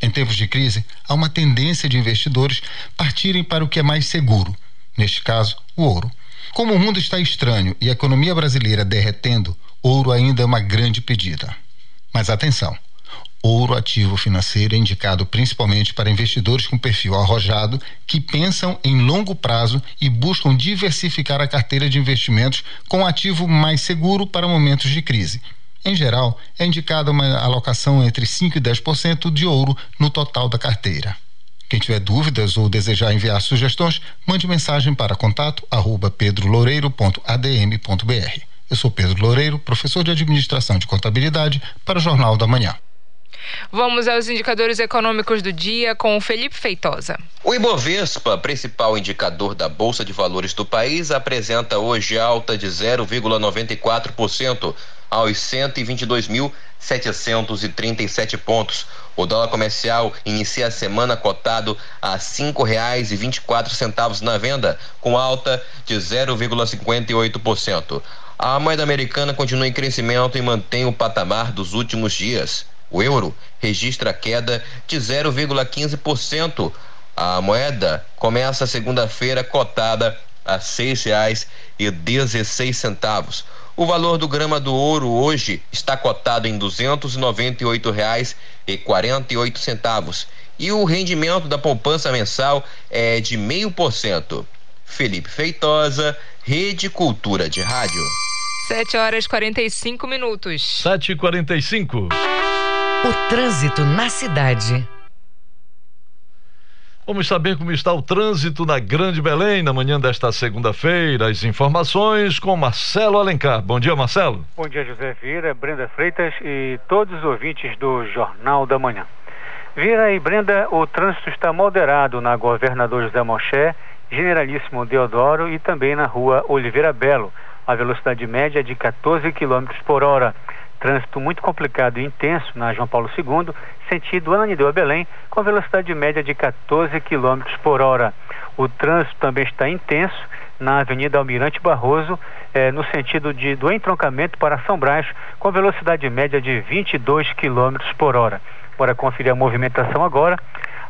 Em tempos de crise, há uma tendência de investidores partirem para o que é mais seguro, neste caso, o ouro. Como o mundo está estranho e a economia brasileira derretendo, ouro ainda é uma grande pedida. Mas atenção! Ouro ativo financeiro é indicado principalmente para investidores com perfil arrojado que pensam em longo prazo e buscam diversificar a carteira de investimentos com um ativo mais seguro para momentos de crise. Em geral, é indicada uma alocação entre 5% e 10% de ouro no total da carteira. Quem tiver dúvidas ou desejar enviar sugestões, mande mensagem para contato arroba pedroloureiro.adm.br. Eu sou Pedro Loureiro, professor de Administração de Contabilidade, para o Jornal da Manhã. Vamos aos indicadores econômicos do dia com o Felipe Feitosa. O Ibovespa, principal indicador da Bolsa de Valores do país, apresenta hoje alta de 0,94% aos 122.737 pontos. O dólar comercial inicia a semana cotado a quatro centavos na venda, com alta de 0,58%. A moeda americana continua em crescimento e mantém o patamar dos últimos dias. O euro registra queda de 0,15%. A moeda começa segunda-feira cotada a dezesseis centavos. O valor do grama do ouro hoje está cotado em e noventa e o rendimento da poupança mensal é de meio por cento. Felipe Feitosa, Rede Cultura de Rádio. 7 horas 45 minutos. 7 e 45 o trânsito na cidade. Vamos saber como está o trânsito na Grande Belém na manhã desta segunda-feira. As informações com Marcelo Alencar. Bom dia, Marcelo. Bom dia, José Vieira, Brenda Freitas e todos os ouvintes do Jornal da Manhã. Vira e Brenda, o trânsito está moderado na Governador José Moché, Generalíssimo Deodoro e também na rua Oliveira Belo. A velocidade média é de 14 km por hora. Trânsito muito complicado e intenso na João Paulo II, sentido Ananideu a Belém, com velocidade média de 14 km por hora. O trânsito também está intenso na Avenida Almirante Barroso, eh, no sentido de, do entroncamento para São Brás, com velocidade média de 22 km por hora. Bora conferir a movimentação agora,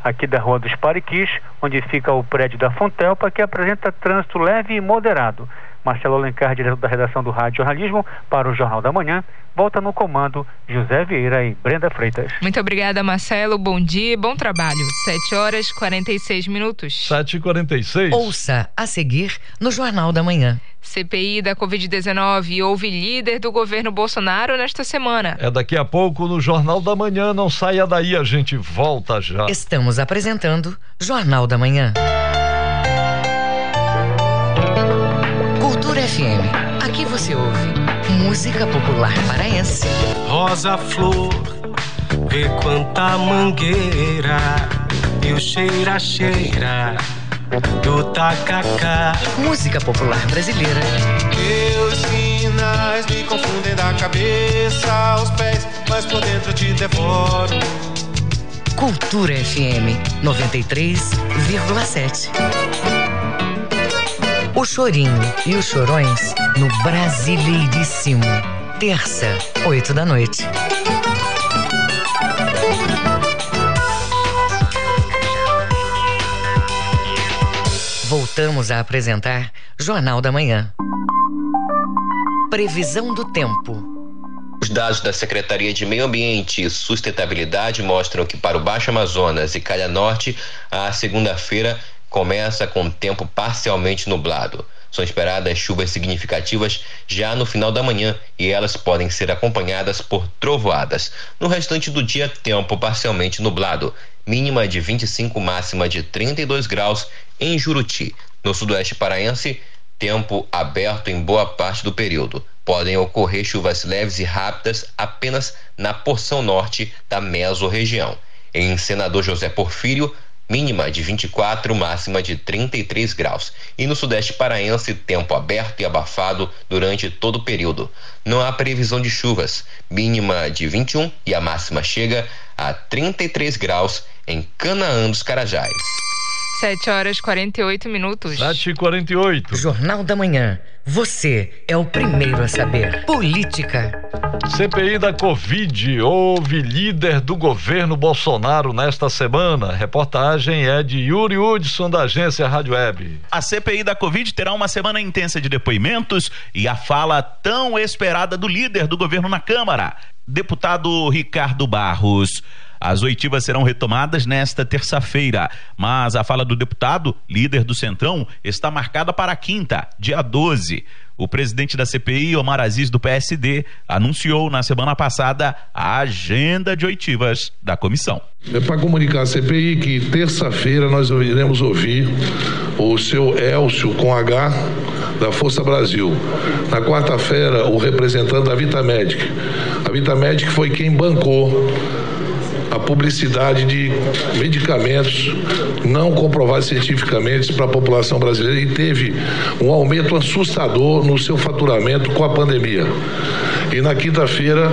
aqui da Rua dos Pariquis, onde fica o prédio da Fontelpa, que apresenta trânsito leve e moderado. Marcelo Alencar, diretor da redação do Rádio Jornalismo, para o Jornal da Manhã. Volta no comando José Vieira e Brenda Freitas. Muito obrigada, Marcelo. Bom dia e bom trabalho. 7 horas 46 minutos. 7 e 46 Ouça a seguir no Jornal da Manhã. CPI da Covid-19 houve líder do governo Bolsonaro nesta semana. É daqui a pouco no Jornal da Manhã. Não saia daí, a gente volta já. Estamos apresentando Jornal da Manhã. FM. Aqui você ouve música popular paraense. Rosa Flor, vê quanta mangueira e o cheira cheira do tacacá. Música popular brasileira. Meus sinais me confundem da cabeça aos pés, mas por dentro te devoro. Cultura FM 93,7. O Chorinho e os Chorões no Brasileiríssimo. Terça, oito da noite. Voltamos a apresentar Jornal da Manhã. Previsão do tempo. Os dados da Secretaria de Meio Ambiente e Sustentabilidade mostram que para o Baixo Amazonas e Calha Norte, a segunda-feira começa com tempo parcialmente nublado. São esperadas chuvas significativas já no final da manhã e elas podem ser acompanhadas por trovoadas. No restante do dia, tempo parcialmente nublado, mínima de 25, máxima de 32 graus em Juruti. No sudoeste paraense, tempo aberto em boa parte do período. Podem ocorrer chuvas leves e rápidas apenas na porção norte da mesorregião. Em Senador José Porfírio, mínima de 24, máxima de 33 graus. E no sudeste paraense, tempo aberto e abafado durante todo o período. Não há previsão de chuvas, mínima de 21 e a máxima chega a 33 graus em Canaã dos Carajás. 7 horas 48 minutos. 7 e 48 Jornal da Manhã. Você é o primeiro a saber. Política. CPI da Covid. Houve líder do governo Bolsonaro nesta semana. Reportagem é de Yuri Hudson, da agência Rádio Web. A CPI da Covid terá uma semana intensa de depoimentos e a fala tão esperada do líder do governo na Câmara, deputado Ricardo Barros. As oitivas serão retomadas nesta terça-feira, mas a fala do deputado, líder do Centrão, está marcada para quinta, dia 12. O presidente da CPI, Omar Aziz, do PSD, anunciou na semana passada a agenda de oitivas da comissão. É para comunicar à CPI que terça-feira nós iremos ouvir o seu Elcio com H da Força Brasil. Na quarta-feira, o representante da Vitamedic. A Vitamedic foi quem bancou a publicidade de medicamentos não comprovados cientificamente para a população brasileira e teve um aumento assustador no seu faturamento com a pandemia. E na quinta-feira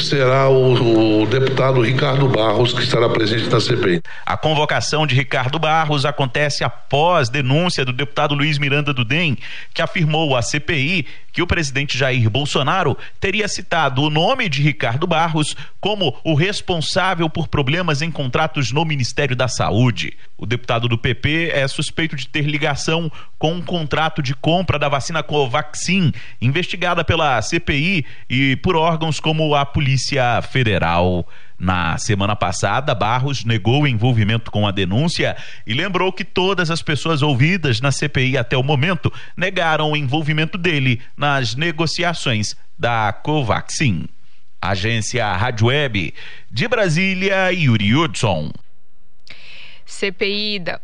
será o, o, deputado Ricardo Barros que estará presente na CPI. A convocação de Ricardo Barros acontece após denúncia do deputado Luiz Miranda do DEM, que afirmou à CPI que o presidente Jair Bolsonaro teria citado o nome de Ricardo Barros como o responsável por problemas em contratos no Ministério da Saúde. O deputado do PP é suspeito de ter ligação com um contrato de compra da vacina Covaxin, investigada pela CPI e por órgãos como a Polícia Federal. Na semana passada, Barros negou o envolvimento com a denúncia e lembrou que todas as pessoas ouvidas na CPI até o momento negaram o envolvimento dele nas negociações da Covaxin. Agência Rádio Web de Brasília, Yuri Hudson. CPI da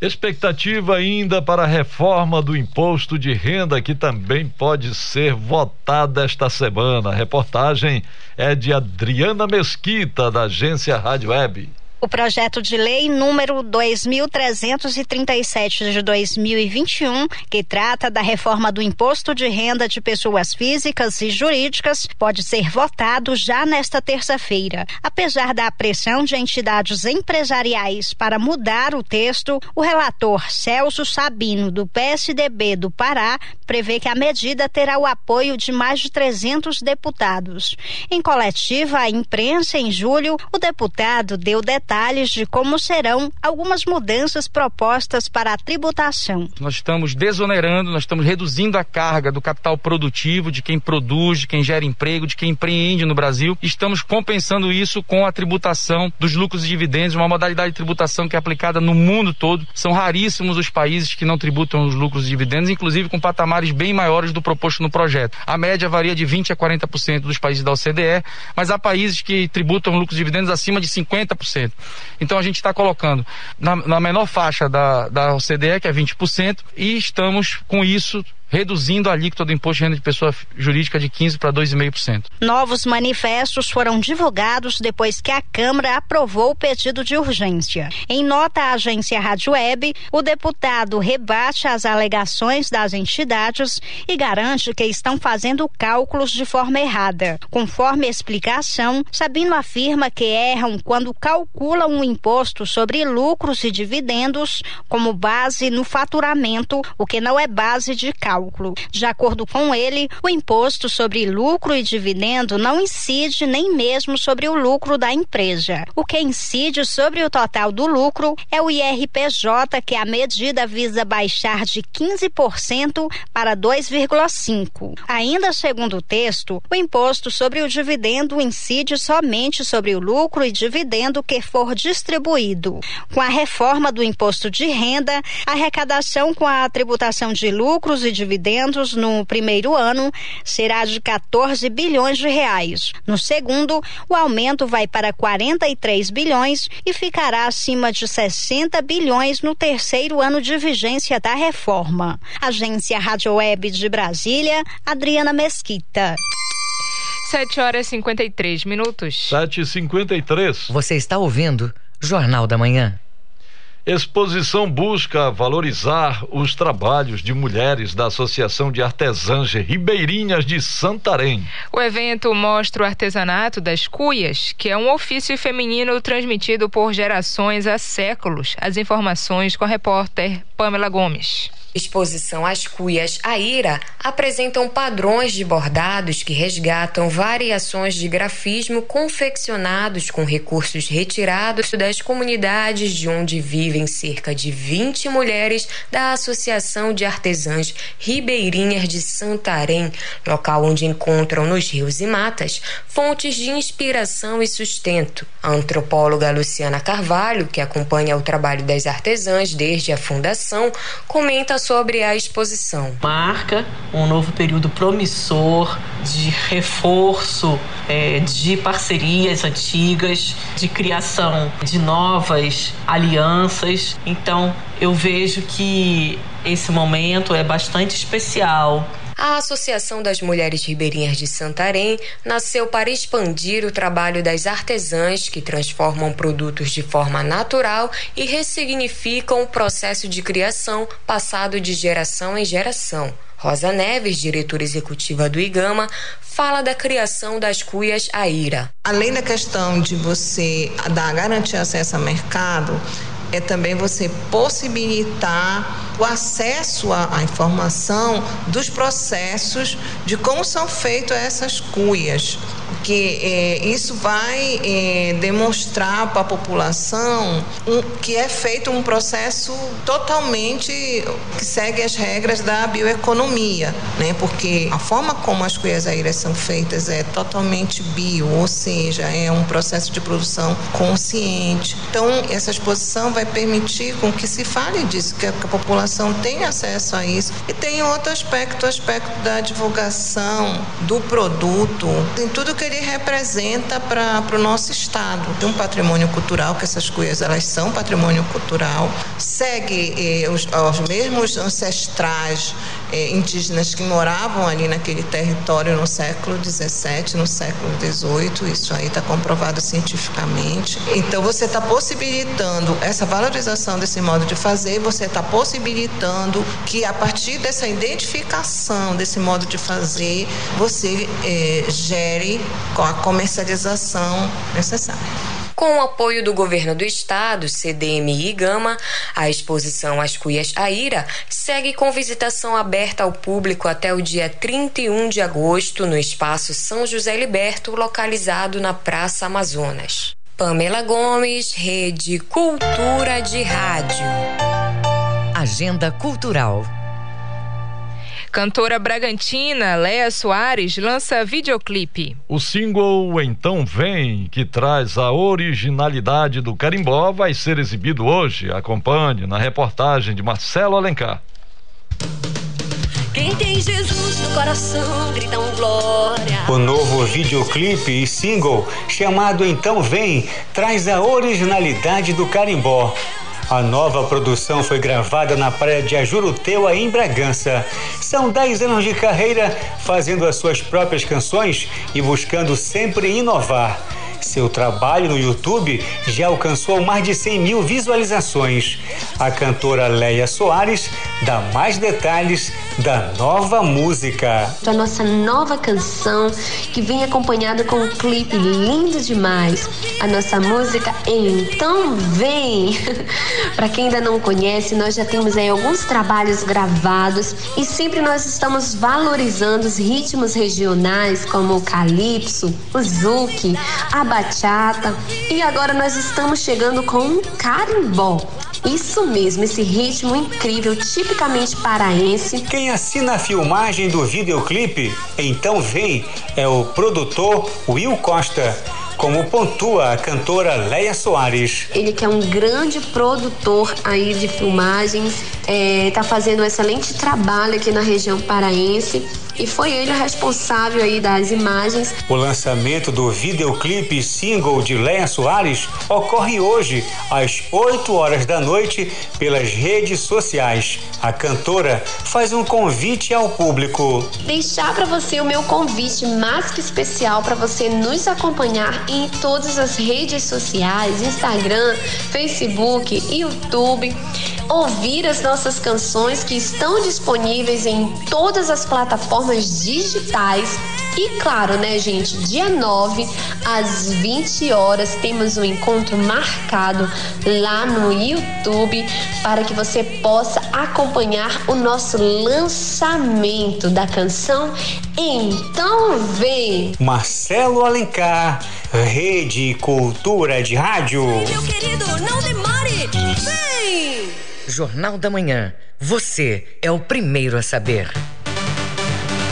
Expectativa ainda para a reforma do imposto de renda, que também pode ser votada esta semana. A reportagem é de Adriana Mesquita, da agência Rádio Web. O projeto de lei número 2337 de 2021, que trata da reforma do imposto de renda de pessoas físicas e jurídicas, pode ser votado já nesta terça-feira. Apesar da pressão de entidades empresariais para mudar o texto, o relator Celso Sabino, do PSDB do Pará, prevê que a medida terá o apoio de mais de 300 deputados. Em coletiva à imprensa em julho, o deputado deu detalhes detalhes de como serão algumas mudanças propostas para a tributação. Nós estamos desonerando, nós estamos reduzindo a carga do capital produtivo, de quem produz, de quem gera emprego, de quem empreende no Brasil. Estamos compensando isso com a tributação dos lucros e dividendos, uma modalidade de tributação que é aplicada no mundo todo. São raríssimos os países que não tributam os lucros e dividendos, inclusive com patamares bem maiores do proposto no projeto. A média varia de 20 a 40% dos países da OCDE, mas há países que tributam lucros e dividendos acima de 50%. Então a gente está colocando na, na menor faixa da, da OCDE, que é 20%, e estamos com isso reduzindo a alíquota do imposto de renda de pessoa jurídica de 15% para 2,5%. Novos manifestos foram divulgados depois que a Câmara aprovou o pedido de urgência. Em nota à agência Rádio Web, o deputado rebate as alegações das entidades e garante que estão fazendo cálculos de forma errada. Conforme a explicação, Sabino afirma que erram quando calculam o imposto sobre lucros e dividendos como base no faturamento, o que não é base de cálculo cálculo. De acordo com ele, o imposto sobre lucro e dividendo não incide nem mesmo sobre o lucro da empresa. O que incide sobre o total do lucro é o IRPJ, que a medida visa baixar de 15% para 2,5%. Ainda segundo o texto, o imposto sobre o dividendo incide somente sobre o lucro e dividendo que for distribuído. Com a reforma do imposto de renda, a arrecadação com a tributação de lucros e dividendos dividendos no primeiro ano será de 14 bilhões de reais. No segundo, o aumento vai para 43 bilhões e ficará acima de 60 bilhões no terceiro ano de vigência da reforma. Agência Rádio Web de Brasília, Adriana Mesquita. 7 horas e 53 minutos. 7 e 53 Você está ouvindo Jornal da Manhã. Exposição busca valorizar os trabalhos de mulheres da Associação de Artesãs Ribeirinhas de Santarém. O evento mostra o artesanato das cuias, que é um ofício feminino transmitido por gerações há séculos. As informações com a repórter Pamela Gomes. Exposição As Cuias Aira apresentam padrões de bordados que resgatam variações de grafismo confeccionados com recursos retirados das comunidades de onde vivem cerca de 20 mulheres da Associação de Artesãs Ribeirinhas de Santarém, local onde encontram nos rios e matas fontes de inspiração e sustento. A antropóloga Luciana Carvalho, que acompanha o trabalho das artesãs desde a fundação, comenta sobre a exposição. Marca um novo período promissor de reforço é, de parcerias antigas, de criação de novas alianças. Então, eu vejo que esse momento é bastante especial a Associação das Mulheres Ribeirinhas de Santarém nasceu para expandir o trabalho das artesãs que transformam produtos de forma natural e ressignificam o processo de criação passado de geração em geração. Rosa Neves, diretora executiva do IGAMA, fala da criação das cuias AIRA. Além da questão de você dar garantir acesso ao mercado, é também você possibilitar o acesso à, à informação dos processos de como são feitas essas cuias, que é, isso vai é, demonstrar para a população um, que é feito um processo totalmente que segue as regras da bioeconomia, né? Porque a forma como as cuias aéreas são feitas é totalmente bio, ou seja, é um processo de produção consciente. Então, essa exposição vai permitir com que se fale disso, que a, que a população tenha acesso a isso. E tem outro aspecto, o aspecto da divulgação do produto, em tudo que ele representa para o nosso estado. De um patrimônio cultural, que essas coisas elas são patrimônio cultural, segue eh, os, os mesmos ancestrais eh, indígenas que moravam ali naquele território no século XVII, no século XVIII, isso aí está comprovado cientificamente. Então você está possibilitando essa valorização desse modo de fazer, você está possibilitando que a partir dessa identificação desse modo de fazer, você eh, gere a comercialização necessária. Com o apoio do governo do estado, CDMI e Gama, a exposição As Cuias Aira segue com visitação aberta ao público até o dia 31 de agosto no espaço São José Liberto, localizado na Praça Amazonas. Pamela Gomes, Rede Cultura de Rádio. Agenda Cultural. Cantora Bragantina Léa Soares lança videoclipe. O single Então Vem, que traz a originalidade do carimbó, vai ser exibido hoje. Acompanhe na reportagem de Marcelo Alencar. Quem tem Jesus no coração grita um glória. O novo videoclipe e single, chamado Então Vem, traz a originalidade do carimbó. A nova produção foi gravada na praia de Ajuruteua, em Bragança. São 10 anos de carreira fazendo as suas próprias canções e buscando sempre inovar. Seu trabalho no YouTube já alcançou mais de 100 mil visualizações. A cantora Leia Soares dá mais detalhes da nova música. A nossa nova canção que vem acompanhada com um clipe lindo demais. A nossa música Então Vem. Para quem ainda não conhece, nós já temos aí alguns trabalhos gravados e sempre nós estamos valorizando os ritmos regionais como o calypso, o zouk, a bachata e agora nós estamos chegando com um carimbó. Isso mesmo, esse ritmo incrível, tipicamente paraense. Quem assina a filmagem do videoclipe, então vem, é o produtor Will Costa como pontua a cantora Leia Soares. Ele que é um grande produtor aí de filmagens, está é, fazendo um excelente trabalho aqui na região paraense e foi ele o responsável aí das imagens. O lançamento do videoclipe single de Leia Soares ocorre hoje às 8 horas da noite pelas redes sociais. A cantora faz um convite ao público. Deixar para você o meu convite mais que especial para você nos acompanhar em todas as redes sociais, Instagram, Facebook, YouTube, ouvir as nossas canções que estão disponíveis em todas as plataformas digitais e claro, né, gente, dia 9 às 20 horas temos um encontro marcado lá no YouTube para que você possa acompanhar o nosso lançamento da canção Então Vem. Marcelo Alencar, Rede Cultura de Rádio. Meu querido, não demore. Vem! Jornal da Manhã. Você é o primeiro a saber.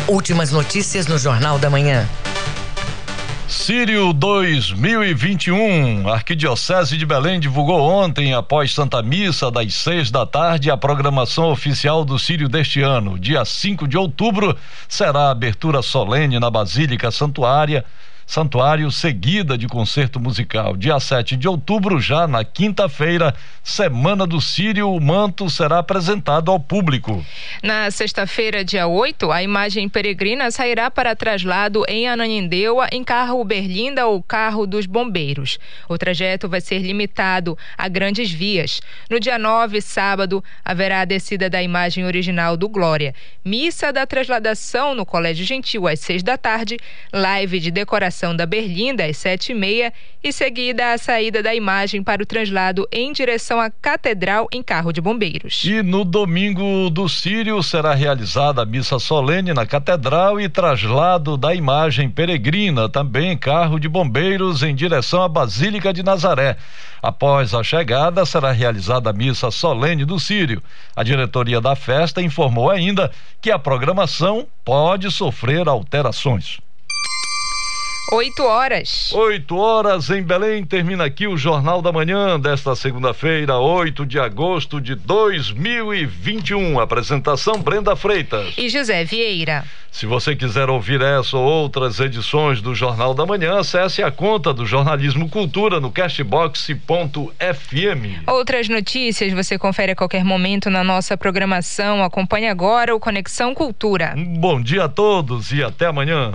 Últimas notícias no Jornal da Manhã. Sírio 2021. A Arquidiocese de Belém divulgou ontem, após Santa Missa, das seis da tarde, a programação oficial do Sírio deste ano. Dia 5 de outubro será a abertura solene na Basílica Santuária Santuário, seguida de concerto musical. Dia 7 de outubro, já na quinta-feira, Semana do Sírio, o manto será apresentado ao público. Na sexta-feira, dia 8, a imagem peregrina sairá para traslado em Ananindeua em carro Berlinda ou carro dos bombeiros. O trajeto vai ser limitado a grandes vias. No dia 9, sábado, haverá a descida da imagem original do Glória. Missa da trasladação no Colégio Gentil às seis da tarde, live de decoração da Berlinda às sete e meia e seguida a saída da imagem para o translado em direção à Catedral em carro de bombeiros. E no domingo do Sírio será realizada a missa solene na Catedral e traslado da imagem peregrina, também em carro de bombeiros em direção à Basílica de Nazaré. Após a chegada, será realizada a missa solene do Sírio. A diretoria da festa informou ainda que a programação pode sofrer alterações. 8 horas. 8 horas em Belém. Termina aqui o Jornal da Manhã desta segunda-feira, 8 de agosto de 2021. Apresentação Brenda Freitas e José Vieira. Se você quiser ouvir essa ou outras edições do Jornal da Manhã, acesse a conta do Jornalismo Cultura no cashbox.fm. Outras notícias você confere a qualquer momento na nossa programação. Acompanhe agora o Conexão Cultura. Um bom dia a todos e até amanhã.